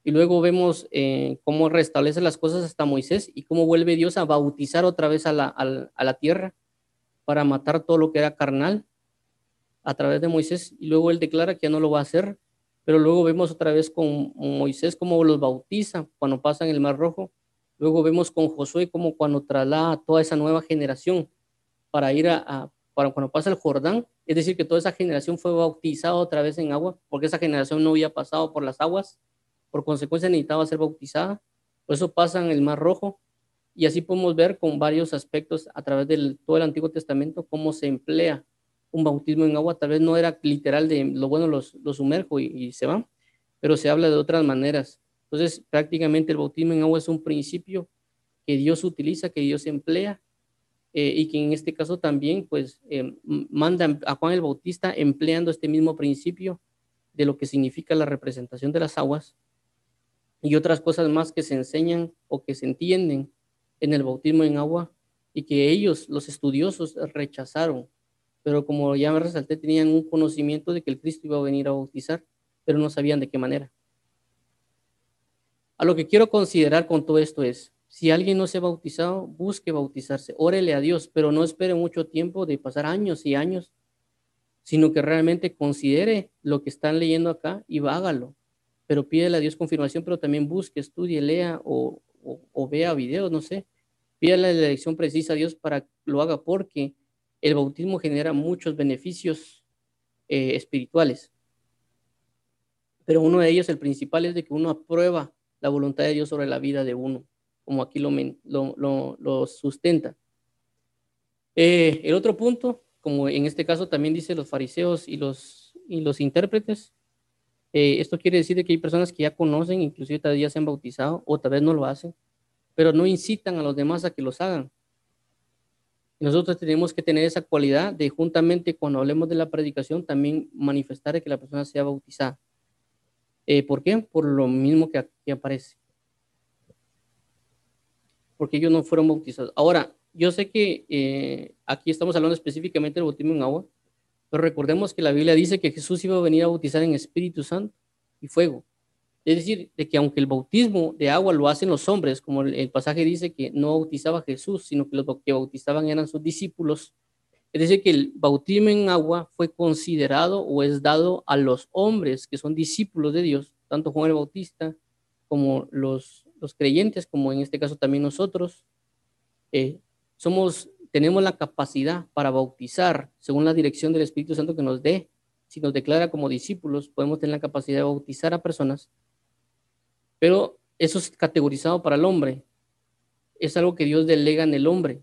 Y luego vemos eh, cómo restablece las cosas hasta Moisés y cómo vuelve Dios a bautizar otra vez a la, a la tierra. para matar todo lo que era carnal a través de Moisés y luego él declara que ya no lo va a hacer, pero luego vemos otra vez con Moisés cómo los bautiza cuando pasan el Mar Rojo, luego vemos con Josué como cuando traslada a toda esa nueva generación para ir a, para cuando pasa el Jordán, es decir, que toda esa generación fue bautizada otra vez en agua, porque esa generación no había pasado por las aguas, por consecuencia necesitaba ser bautizada, por eso pasan el Mar Rojo, y así podemos ver con varios aspectos a través de todo el Antiguo Testamento cómo se emplea un bautismo en agua. Tal vez no era literal de lo bueno los, los sumerjo y, se van, pero se habla de otras maneras. Entonces, prácticamente el bautismo en agua es un principio que Dios utiliza, que Dios emplea eh, y que en este caso también pues eh, manda a Juan el Bautista empleando este mismo principio de lo que significa la representación de las aguas y otras cosas más que se enseñan o que se entienden en el bautismo en agua y que ellos, los estudiosos, rechazaron. Pero como ya me resalté, tenían un conocimiento de que el Cristo iba a venir a bautizar, pero no sabían de qué manera. A lo que quiero considerar con todo esto es, si alguien no se ha bautizado, busque bautizarse, órele a Dios, pero no espere mucho tiempo de pasar años y años, sino que realmente considere lo que están leyendo acá y hágalo. Pero pídele a Dios confirmación, pero también busque, estudie, lea o, vea videos, no sé, pídale la elección precisa a Dios para que lo haga porque el bautismo genera muchos beneficios eh, espirituales. Pero uno de ellos, el principal, es de que uno aprueba la voluntad de Dios sobre la vida de uno, como aquí lo, lo, lo, sustenta. Eh, el otro punto, como en este caso también dice los fariseos y los, y los intérpretes, eh, esto quiere decir que hay personas que ya conocen, inclusive todavía se han bautizado o tal vez no lo hacen, pero no incitan a los demás a que los hagan. nosotros tenemos que tener esa cualidad de juntamente cuando hablemos de la predicación también manifestar que la persona sea bautizada. Eh, ¿Por qué? Por lo mismo que aquí aparece. Porque ellos no fueron bautizados. Ahora, yo sé que eh, aquí estamos hablando específicamente del bautismo en agua, pero recordemos que la Biblia dice que Jesús iba a venir a bautizar en Espíritu Santo y fuego. Es decir, de que aunque el bautismo de agua lo hacen los hombres, como el, pasaje dice que no bautizaba Jesús, sino que los que bautizaban eran sus discípulos, es decir, que el bautismo en agua fue considerado o es dado a los hombres que son discípulos de Dios, tanto Juan el Bautista como los, los creyentes, como en este caso también nosotros. Eh, somos tenemos la capacidad para bautizar según la dirección del Espíritu Santo que nos dé. Si nos declara como discípulos, podemos tener la capacidad de bautizar a personas, pero eso es categorizado para el hombre. Es algo que Dios delega en el hombre.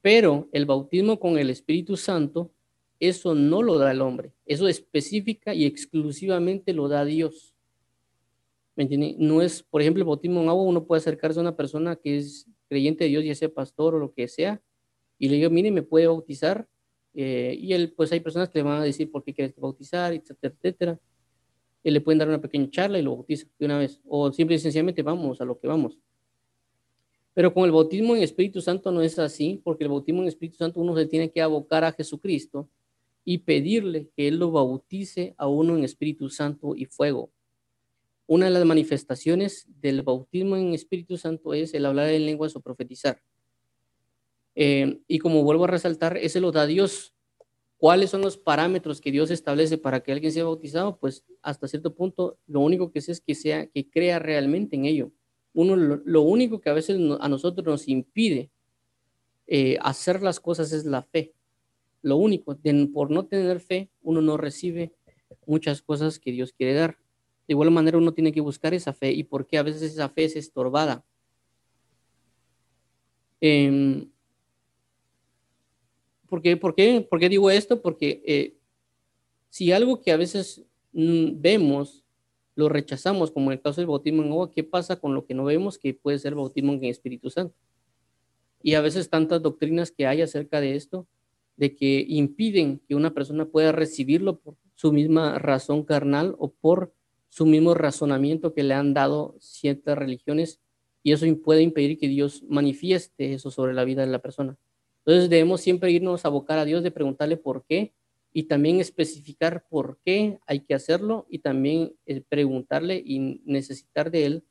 Pero el bautismo con el Espíritu Santo, eso no lo da el hombre. Eso específica y exclusivamente lo da Dios. ¿Me No es, por ejemplo, el bautismo en agua, uno puede acercarse a una persona que es creyente de Dios, ya sea pastor o lo que sea, y le digo, mire, me puede bautizar. Eh, y él, pues hay personas que le van a decir por qué quieres bautizar, etcétera, etcétera. Y le pueden dar una pequeña charla y lo bautiza de una vez. O simple y sencillamente vamos a lo que vamos. Pero con el bautismo en Espíritu Santo no es así, porque el bautismo en Espíritu Santo uno se tiene que abocar a Jesucristo y pedirle que Él lo bautice a uno en Espíritu Santo y fuego. Una de las manifestaciones del bautismo en Espíritu Santo es el hablar en lenguas o profetizar. Eh, y como vuelvo a resaltar, ese lo da Dios. ¿Cuáles son los parámetros que Dios establece para que alguien sea bautizado? Pues hasta cierto punto, lo único que sé es que sea, que crea realmente en ello. Uno, lo, único que a veces a nosotros nos impide eh, hacer las cosas es la fe. Lo único, por no tener fe, uno no recibe muchas cosas que Dios quiere dar. De igual manera uno tiene que buscar esa fe y por qué a veces esa fe es estorbada. Eh, ¿por, qué, por, qué, ¿Por qué digo esto? Porque eh, si algo que a veces mm, vemos lo rechazamos, como en el caso del bautismo en agua, ¿qué pasa con lo que no vemos que puede ser bautismo en Espíritu Santo? Y a veces tantas doctrinas que hay acerca de esto, de que impiden que una persona pueda recibirlo por su misma razón carnal o por su mismo razonamiento que le han dado ciertas religiones y eso puede impedir que Dios manifieste eso sobre la vida de la persona. Entonces debemos siempre irnos a abocar a Dios de preguntarle por qué y también especificar por qué hay que hacerlo y también eh, preguntarle y necesitar de Él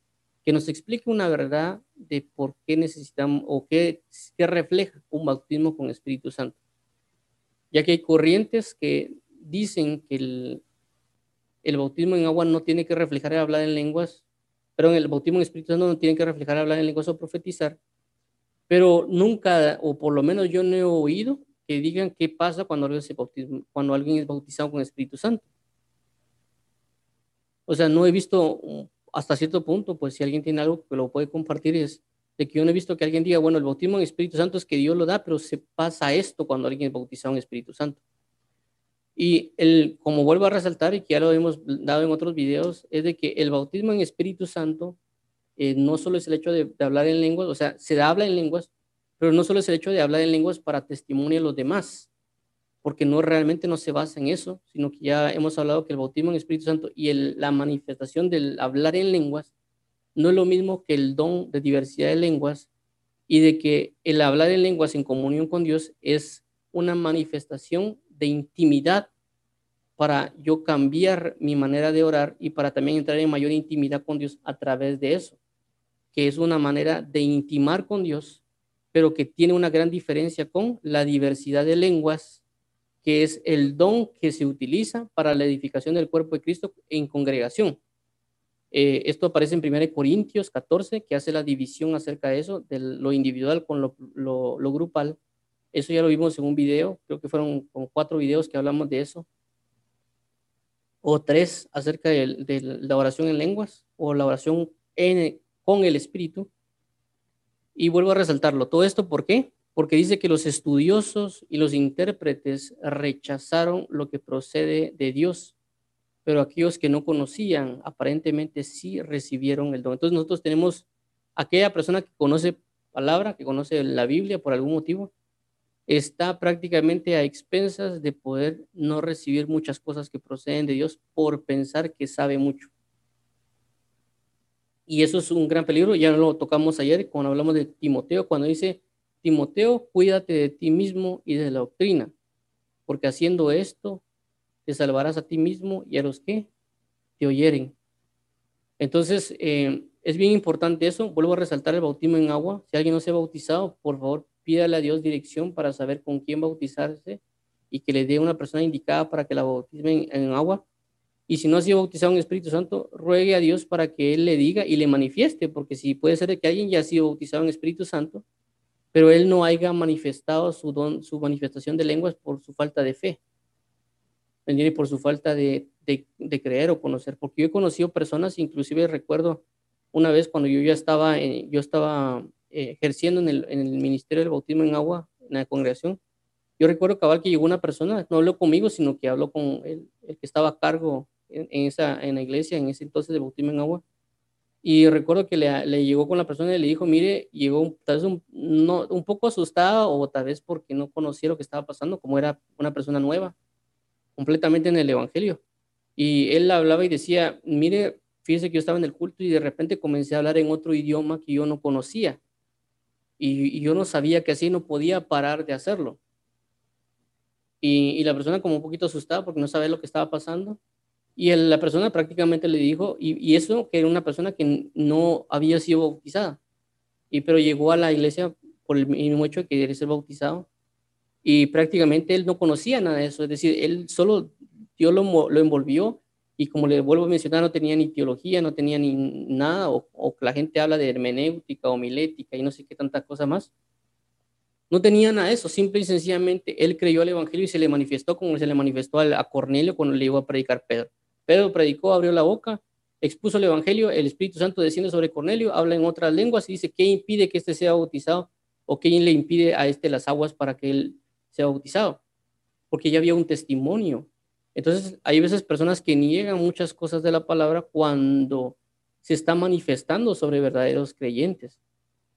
que nos explique una verdad de por qué necesitamos o qué, qué refleja un bautismo con Espíritu Santo. Ya que hay corrientes que dicen que el, el bautismo en agua no tiene que reflejar hablar en lenguas, pero en el bautismo en Espíritu Santo no tiene que reflejar hablar en lenguas o profetizar, pero nunca, o por lo menos yo no he oído que digan qué pasa cuando alguien, cuando alguien es bautizado con Espíritu Santo. O sea, no he visto hasta cierto punto, pues si alguien tiene algo que lo puede compartir, es de que yo no he visto que alguien diga, bueno, el bautismo en Espíritu Santo es que Dios lo da, pero se pasa esto cuando alguien es bautizado en Espíritu Santo. Y el, como vuelvo a resaltar y que ya lo hemos dado en otros videos, es de que el bautismo en Espíritu Santo eh, no solo es el hecho de, hablar en lenguas, o sea, se habla en lenguas, pero no solo es el hecho de hablar en lenguas para testimonio a los demás, porque no realmente no se basa en eso, sino que ya hemos hablado que el bautismo en Espíritu Santo y el, la manifestación del hablar en lenguas no es lo mismo que el don de diversidad de lenguas y de que el hablar en lenguas en comunión con Dios es una manifestación de intimidad para yo cambiar mi manera de orar y para también entrar en mayor intimidad con Dios a través de eso, que es una manera de intimar con Dios, pero que tiene una gran diferencia con la diversidad de lenguas, que es el don que se utiliza para la edificación del cuerpo de Cristo en congregación. Eh, esto aparece en 1 Corintios 14, que hace la división acerca de eso, de lo individual con lo, lo grupal. Eso ya lo vimos en un video, creo que fueron como cuatro videos que hablamos de eso. O tres acerca de, la oración en lenguas o la oración con el Espíritu. Y vuelvo a resaltarlo. ¿Todo esto por qué? Porque dice que los estudiosos y los intérpretes rechazaron lo que procede de Dios, pero aquellos que no conocían aparentemente sí recibieron el don. Entonces nosotros tenemos aquella persona que conoce palabra, que conoce la Biblia por algún motivo, está prácticamente a expensas de poder no recibir muchas cosas que proceden de Dios por pensar que sabe mucho. Y eso es un gran peligro, ya lo tocamos ayer cuando hablamos de Timoteo, cuando dice, Timoteo, cuídate de ti mismo y de la doctrina, porque haciendo esto te salvarás a ti mismo y a los que te oyeren. Entonces, eh, es bien importante eso. Vuelvo a resaltar el bautismo en agua. Si alguien no se ha bautizado, por favor, pídale a Dios dirección para saber con quién bautizarse y que le dé una persona indicada para que la bautice en, agua. Y si no ha sido bautizado en Espíritu Santo, ruegue a Dios para que Él le diga y le manifieste, porque si puede ser que alguien ya ha sido bautizado en Espíritu Santo, pero Él no haya manifestado su, don, su manifestación de lenguas por su falta de fe, por su falta de, de, creer o conocer. Porque yo he conocido personas, inclusive recuerdo una vez cuando yo ya estaba, yo estaba eh, ejerciendo en el, en el, Ministerio del Bautismo en Agua, en la congregación, yo recuerdo cabal que llegó una persona, no habló conmigo, sino que habló con el, el que estaba a cargo en, esa, en la iglesia, en ese entonces de bautismo en agua. Y recuerdo que le, le, llegó con la persona y le dijo, mire, llegó tal vez un, no, un poco asustada o tal vez porque no conocía lo que estaba pasando, como era una persona nueva, completamente en el Evangelio. Y él hablaba y decía, mire, fíjese que yo estaba en el culto y de repente comencé a hablar en otro idioma que yo no conocía y, yo no sabía que así no podía parar de hacerlo. Y, la persona como un poquito asustada porque no sabía lo que estaba pasando. Y la persona prácticamente le dijo, y, eso que era una persona que no había sido bautizada, y pero llegó a la iglesia por el mismo hecho de que quería ser bautizado, y prácticamente él no conocía nada de eso, es decir, él solo, Dios lo, lo envolvió y como le vuelvo a mencionar, no tenía ni teología, no tenía ni nada, o, o la gente habla de hermenéutica, homilética y no sé qué tanta cosa más. No tenía nada eso, simple y sencillamente él creyó al Evangelio y se le manifestó como se le manifestó a Cornelio cuando le iba a predicar Pedro. Pedro predicó, abrió la boca, expuso el Evangelio, el Espíritu Santo desciende sobre Cornelio, habla en otras lenguas y dice, ¿qué impide que éste sea bautizado? ¿O qué le impide a este las aguas para que él sea bautizado? Porque ya había un testimonio entonces, hay veces personas que niegan muchas cosas de la palabra cuando se está manifestando sobre verdaderos creyentes.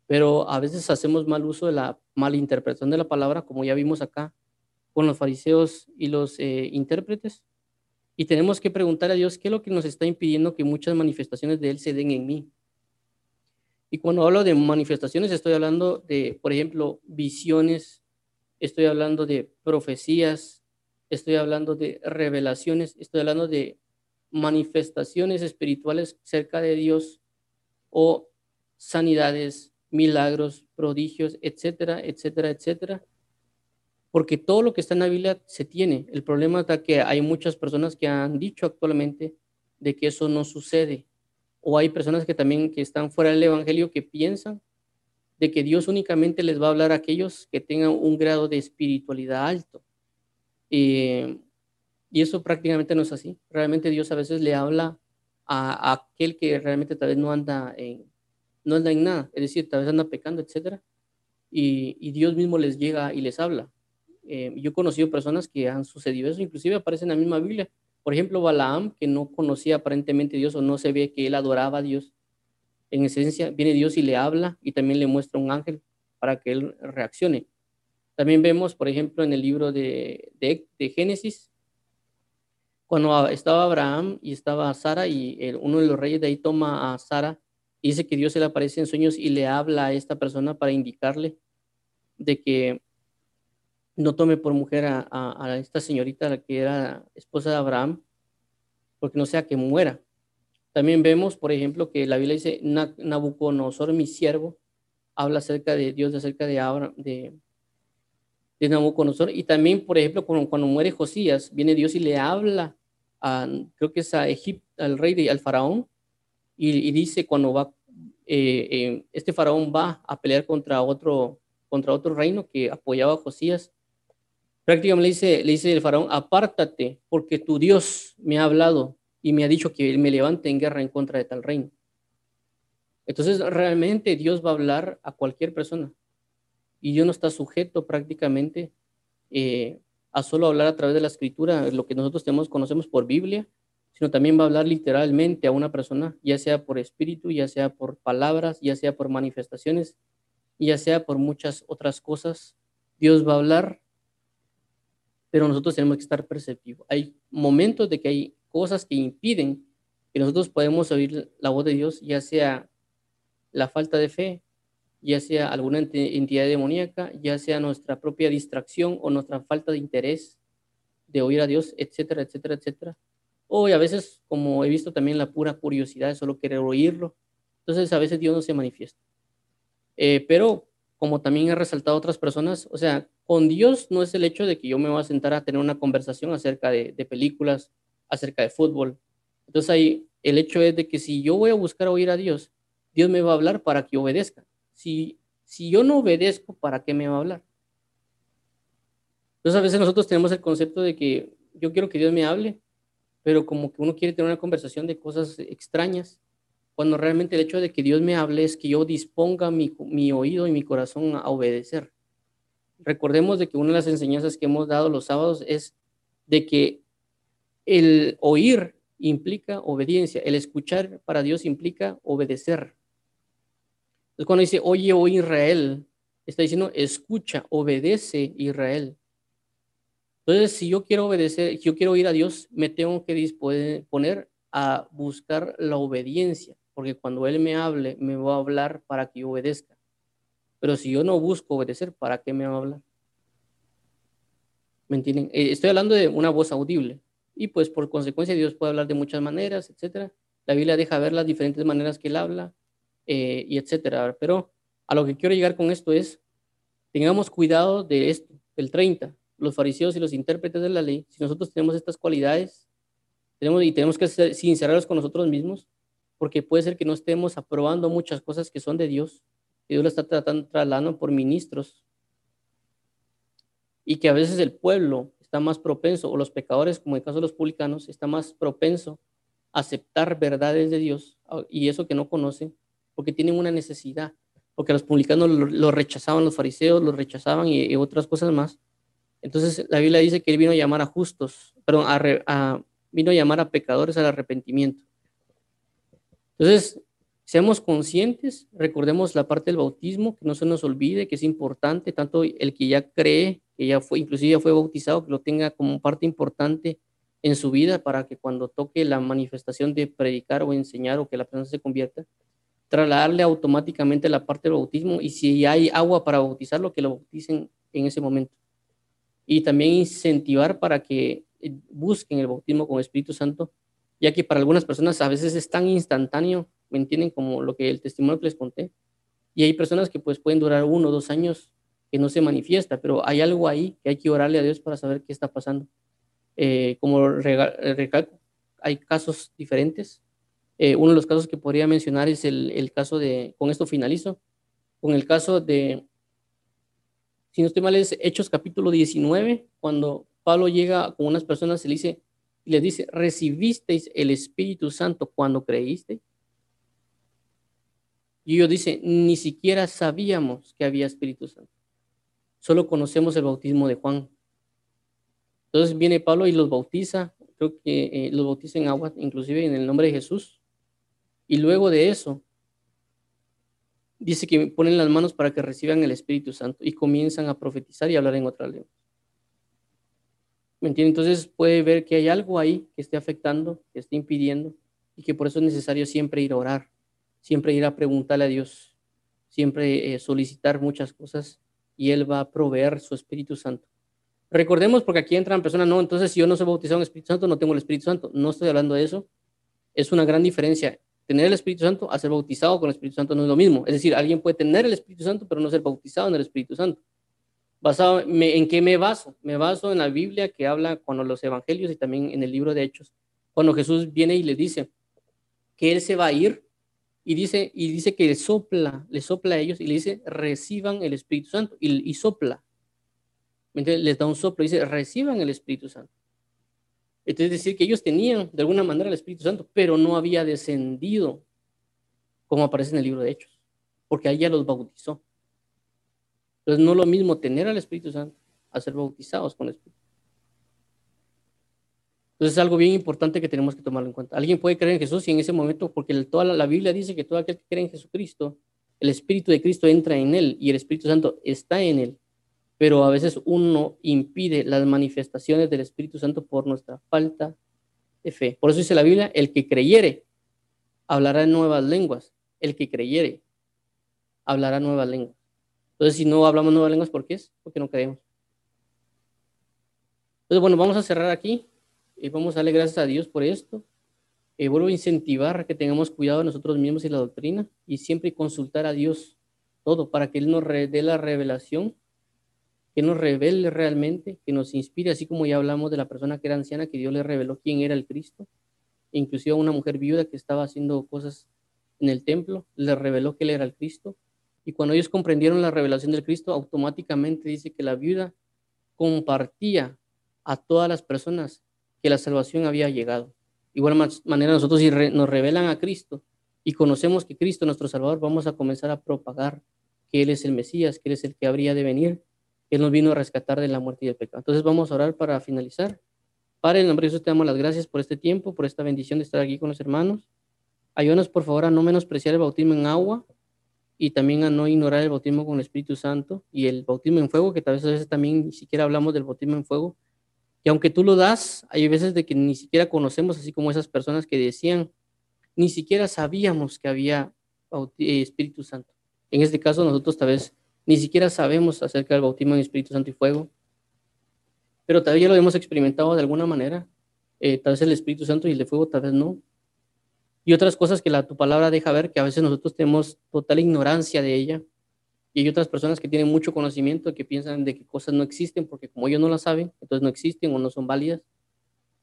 Pero a veces hacemos mal uso de la malinterpretación de la palabra, como ya vimos acá con los fariseos y los eh, intérpretes. Y tenemos que preguntar a Dios qué es lo que nos está impidiendo que muchas manifestaciones de Él se den en mí. Y cuando hablo de manifestaciones, estoy hablando de, por ejemplo, visiones, estoy hablando de profecías, estoy hablando de revelaciones, estoy hablando de manifestaciones espirituales cerca de Dios o sanidades, milagros, prodigios, etcétera, etcétera, etcétera. Porque todo lo que está en la Biblia se tiene. El problema es que hay muchas personas que han dicho actualmente de que eso no sucede. O hay personas que también que están fuera del Evangelio que piensan de que Dios únicamente les va a hablar a aquellos que tengan un grado de espiritualidad alto. Y eso prácticamente no es así. Realmente Dios a veces le habla a, aquel que realmente tal vez no anda en, no anda en nada, es decir, tal vez anda pecando, etcétera, y, Dios mismo les llega y les habla. Eh, yo he conocido personas que han sucedido eso, inclusive aparece en la misma Biblia. Por ejemplo, Balaam, que no conocía aparentemente a Dios o no se ve que él adoraba a Dios. En esencia, viene Dios y le habla y también le muestra un ángel para que él reaccione. También vemos, por ejemplo, en el libro de, de, de Génesis, cuando estaba Abraham y estaba Sara y uno de los reyes de ahí toma a Sara y dice que Dios se le aparece en sueños y le habla a esta persona para indicarle de que no tome por mujer a, esta señorita, la que era esposa de Abraham, porque no sea que muera. También vemos, por ejemplo, que la Biblia dice, Nabucodonosor, mi siervo, habla acerca de Dios, acerca de, Abraham, de, de Nabucodonosor. Y también, por ejemplo, cuando, cuando, muere Josías, viene Dios y le habla, a, creo que es a Egipto, al rey, de, al faraón, y, dice cuando va, eh, eh, este faraón va a pelear contra otro, contra otro reino que apoyaba a Josías. Prácticamente le dice, le dice el faraón, apártate, porque tu Dios me ha hablado y me ha dicho que me levante en guerra en contra de tal reino. Entonces, realmente Dios va a hablar a cualquier persona y Dios no está sujeto prácticamente eh, a solo hablar a través de la escritura, lo que nosotros tenemos, conocemos por Biblia, sino también va a hablar literalmente a una persona, ya sea por espíritu, ya sea por palabras, ya sea por manifestaciones, ya sea por muchas otras cosas. Dios va a hablar, pero nosotros tenemos que estar perceptivos. Hay momentos de que hay cosas que impiden que nosotros podemos oír la voz de Dios, ya sea la falta de fe, ya sea alguna entidad demoníaca, ya sea nuestra propia distracción o nuestra falta de interés de oír a Dios, etcétera, etcétera, etcétera. O a veces, como he visto también, la pura curiosidad de solo querer oírlo. Entonces, a veces Dios no se manifiesta. Eh, pero, como también he resaltado otras personas, o sea, con Dios no es el hecho de que yo me voy a sentar a tener una conversación acerca de, de películas, acerca de fútbol. Entonces, ahí el hecho es de que si yo voy a buscar oír a Dios, Dios me va a hablar para que obedezca si, si yo no obedezco, ¿para qué me va a hablar? Entonces a veces nosotros tenemos el concepto de que yo quiero que Dios me hable, pero como que uno quiere tener una conversación de cosas extrañas, cuando realmente el hecho de que Dios me hable es que yo disponga mi, mi oído y mi corazón a obedecer. Recordemos de que una de las enseñanzas que hemos dado los sábados es de que el oír implica obediencia, el escuchar para Dios implica obedecer. Entonces cuando dice, oye, oh Israel, está diciendo, escucha, obedece Israel. Entonces, si yo quiero obedecer, si yo quiero ir a Dios, me tengo que disponer a buscar la obediencia, porque cuando Él me hable, me va a hablar para que yo obedezca. Pero si yo no busco obedecer, ¿para qué me va a hablar? ¿Me entienden? Eh, estoy hablando de una voz audible. Y pues por consecuencia Dios puede hablar de muchas maneras, etc. La Biblia deja ver las diferentes maneras que Él habla. Eh, y etcétera. Pero a lo que quiero llegar con esto es, tengamos cuidado de esto, el 30, los fariseos y los intérpretes de la ley, si nosotros tenemos estas cualidades, tenemos, y tenemos que sincerarlos con nosotros mismos, porque puede ser que no estemos aprobando muchas cosas que son de Dios, y Dios lo está tratando, trasladando por ministros, y que a veces el pueblo está más propenso, o los pecadores, como en el caso de los publicanos, está más propenso a aceptar verdades de Dios, y eso que no conocen, porque tienen una necesidad, porque los publicanos lo, rechazaban, los fariseos lo rechazaban y, otras cosas más. Entonces la Biblia dice que él vino a llamar a justos, perdón, a, vino a llamar a pecadores al arrepentimiento. Entonces, seamos conscientes, recordemos la parte del bautismo, que no se nos olvide que es importante, tanto el que ya cree, que ya fue, inclusive ya fue bautizado, que lo tenga como parte importante en su vida para que cuando toque la manifestación de predicar o enseñar o que la persona se convierta, trasladarle automáticamente la parte del bautismo y si hay agua para bautizarlo, que lo bauticen en ese momento. Y también incentivar para que busquen el bautismo con Espíritu Santo, ya que para algunas personas a veces es tan instantáneo ¿me entienden? Como lo que el testimonio que les conté. Y hay personas que pues pueden durar uno o dos años que no se manifiesta, pero hay algo ahí que hay que orarle a Dios para saber qué está pasando. Eh, como recalco, hay casos diferentes. Eh, uno de los casos que podría mencionar es el, caso de, con esto finalizo, con el caso de, si no estoy mal, es Hechos capítulo 19, cuando Pablo llega con unas personas y le dice, les dice, ¿recibisteis el Espíritu Santo cuando creíste? Y ellos dicen, ni siquiera sabíamos que había Espíritu Santo. Solo conocemos el bautismo de Juan. Entonces viene Pablo y los bautiza, creo que eh, los bautiza en agua, inclusive en el nombre de Jesús. Y luego de eso, dice que ponen las manos para que reciban el Espíritu Santo y comienzan a profetizar y hablar en otra lengua. ¿Me entiende? Entonces puede ver que hay algo ahí que esté afectando, que esté impidiendo y que por eso es necesario siempre ir a orar, siempre ir a preguntarle a Dios, siempre eh, solicitar muchas cosas y Él va a proveer su Espíritu Santo. Recordemos, porque aquí entran personas, no, entonces si yo no soy bautizado en Espíritu Santo, no tengo el Espíritu Santo. No estoy hablando de eso. Es una gran diferencia. Tener el Espíritu Santo a ser bautizado con el Espíritu Santo no es lo mismo. Es decir, alguien puede tener el Espíritu Santo, pero no ser bautizado en el Espíritu Santo. ¿Basado en qué me baso? Me baso en la Biblia que habla cuando los evangelios y también en el libro de Hechos, cuando Jesús viene y le dice que Él se va a ir y dice, y dice que le sopla, le sopla a ellos y le dice, reciban el Espíritu Santo y, y sopla. Entonces les da un soplo y dice, reciban el Espíritu Santo. Entonces es decir que ellos tenían de alguna manera el Espíritu Santo, pero no había descendido como aparece en el libro de Hechos, porque ahí ya los bautizó. Entonces, no es lo mismo tener al Espíritu Santo a ser bautizados con el Espíritu. Entonces, es algo bien importante que tenemos que tomarlo en cuenta. Alguien puede creer en Jesús y en ese momento, porque toda la, la Biblia dice que todo aquel que cree en Jesucristo, el Espíritu de Cristo entra en él y el Espíritu Santo está en él. Pero a veces uno impide las manifestaciones del Espíritu Santo por nuestra falta de fe. Por eso dice la Biblia, el que creyere hablará en nuevas lenguas. El que creyere hablará nuevas lenguas. Entonces, si no hablamos nuevas lenguas, ¿por qué es? Porque no creemos. Entonces, bueno, vamos a cerrar aquí y vamos a darle gracias a Dios por esto. Eh, vuelvo a incentivar que tengamos cuidado de nosotros mismos y la doctrina y siempre consultar a Dios todo para que Él nos dé la revelación, que nos revele realmente, que nos inspire, así como ya hablamos de la persona que era anciana, que Dios le reveló quién era el Cristo, inclusive a una mujer viuda que estaba haciendo cosas en el templo, le reveló que Él era el Cristo y cuando ellos comprendieron la revelación del Cristo, automáticamente dice que la viuda compartía a todas las personas que la salvación había llegado. Igual manera nosotros si nos revelan a Cristo y conocemos que Cristo es nuestro Salvador, vamos a comenzar a propagar que Él es el Mesías, que Él es el que habría de venir, Él nos vino a rescatar de la muerte y del pecado. Entonces vamos a orar para finalizar. Padre, en nombre de Jesús te damos las gracias por este tiempo, por esta bendición de estar aquí con los hermanos. Ayúdanos por favor a no menospreciar el bautismo en agua, y también a no ignorar el bautismo con el Espíritu Santo y el bautismo en fuego, que tal vez a veces también ni siquiera hablamos del bautismo en fuego, que aunque tú lo das, hay veces de que ni siquiera conocemos, así como esas personas que decían, ni siquiera sabíamos que había eh, Espíritu Santo. En este caso nosotros tal vez ni siquiera sabemos acerca del bautismo en Espíritu Santo y fuego, pero tal vez ya lo hemos experimentado de alguna manera, eh, tal vez el Espíritu Santo y el de fuego tal vez no, y otras cosas que la, tu palabra deja ver que a veces nosotros tenemos total ignorancia de ella. Y hay otras personas que tienen mucho conocimiento que piensan de que cosas no existen porque como ellos no las saben, entonces no existen o no son válidas.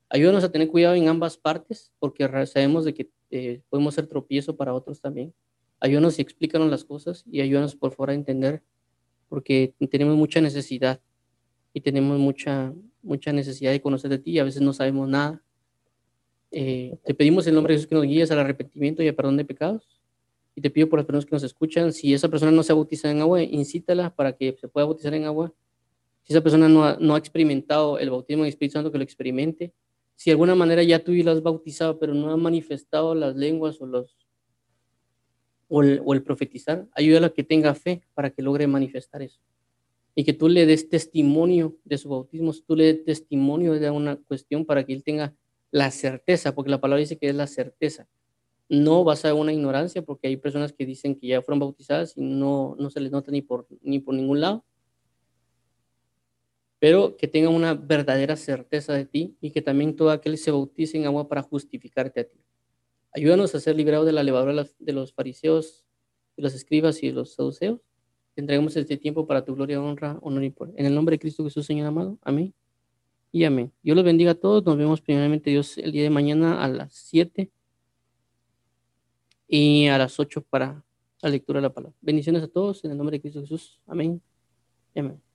Ayúdanos a tener cuidado en ambas partes porque sabemos de que eh, podemos ser tropiezo para otros también. Ayúdanos y explícanos las cosas y ayúdanos por favor a entender porque tenemos mucha necesidad y tenemos mucha, mucha necesidad de conocer de ti y a veces no sabemos nada eh, te pedimos en nombre de Jesús que nos guíes al arrepentimiento y al perdón de pecados. Y te pido por las personas que nos escuchan, si esa persona no se ha bautizado en agua, incítala para que se pueda bautizar en agua. Si esa persona no ha, no ha experimentado el bautismo en el Espíritu Santo, que lo experimente. Si de alguna manera ya tú y lo has bautizado, pero no ha manifestado las lenguas o los o el, profetizar, ayúdala a que tenga fe para que logre manifestar eso. Y que tú le des testimonio de su bautismo, tú le des testimonio de una cuestión para que él tenga la certeza, porque la palabra dice que es la certeza, no basada en una ignorancia, porque hay personas que dicen que ya fueron bautizadas y no, no se les nota ni por, ni por ningún lado, pero que tengan una verdadera certeza de ti y que también todo aquel se bautice en agua para justificarte a ti. Ayúdanos a ser liberados de la levadura de los fariseos, de los escribas y de los saduceos. Te entregamos este tiempo para tu gloria, honra, honor y poder. En el nombre de Cristo Jesús, Señor amado. Amén. Y amén. Dios los bendiga a todos. Nos vemos primeramente Dios el día de mañana a las 7 y a las 8 para la lectura de la palabra. Bendiciones a todos en el nombre de Cristo Jesús. Amén. Y amén.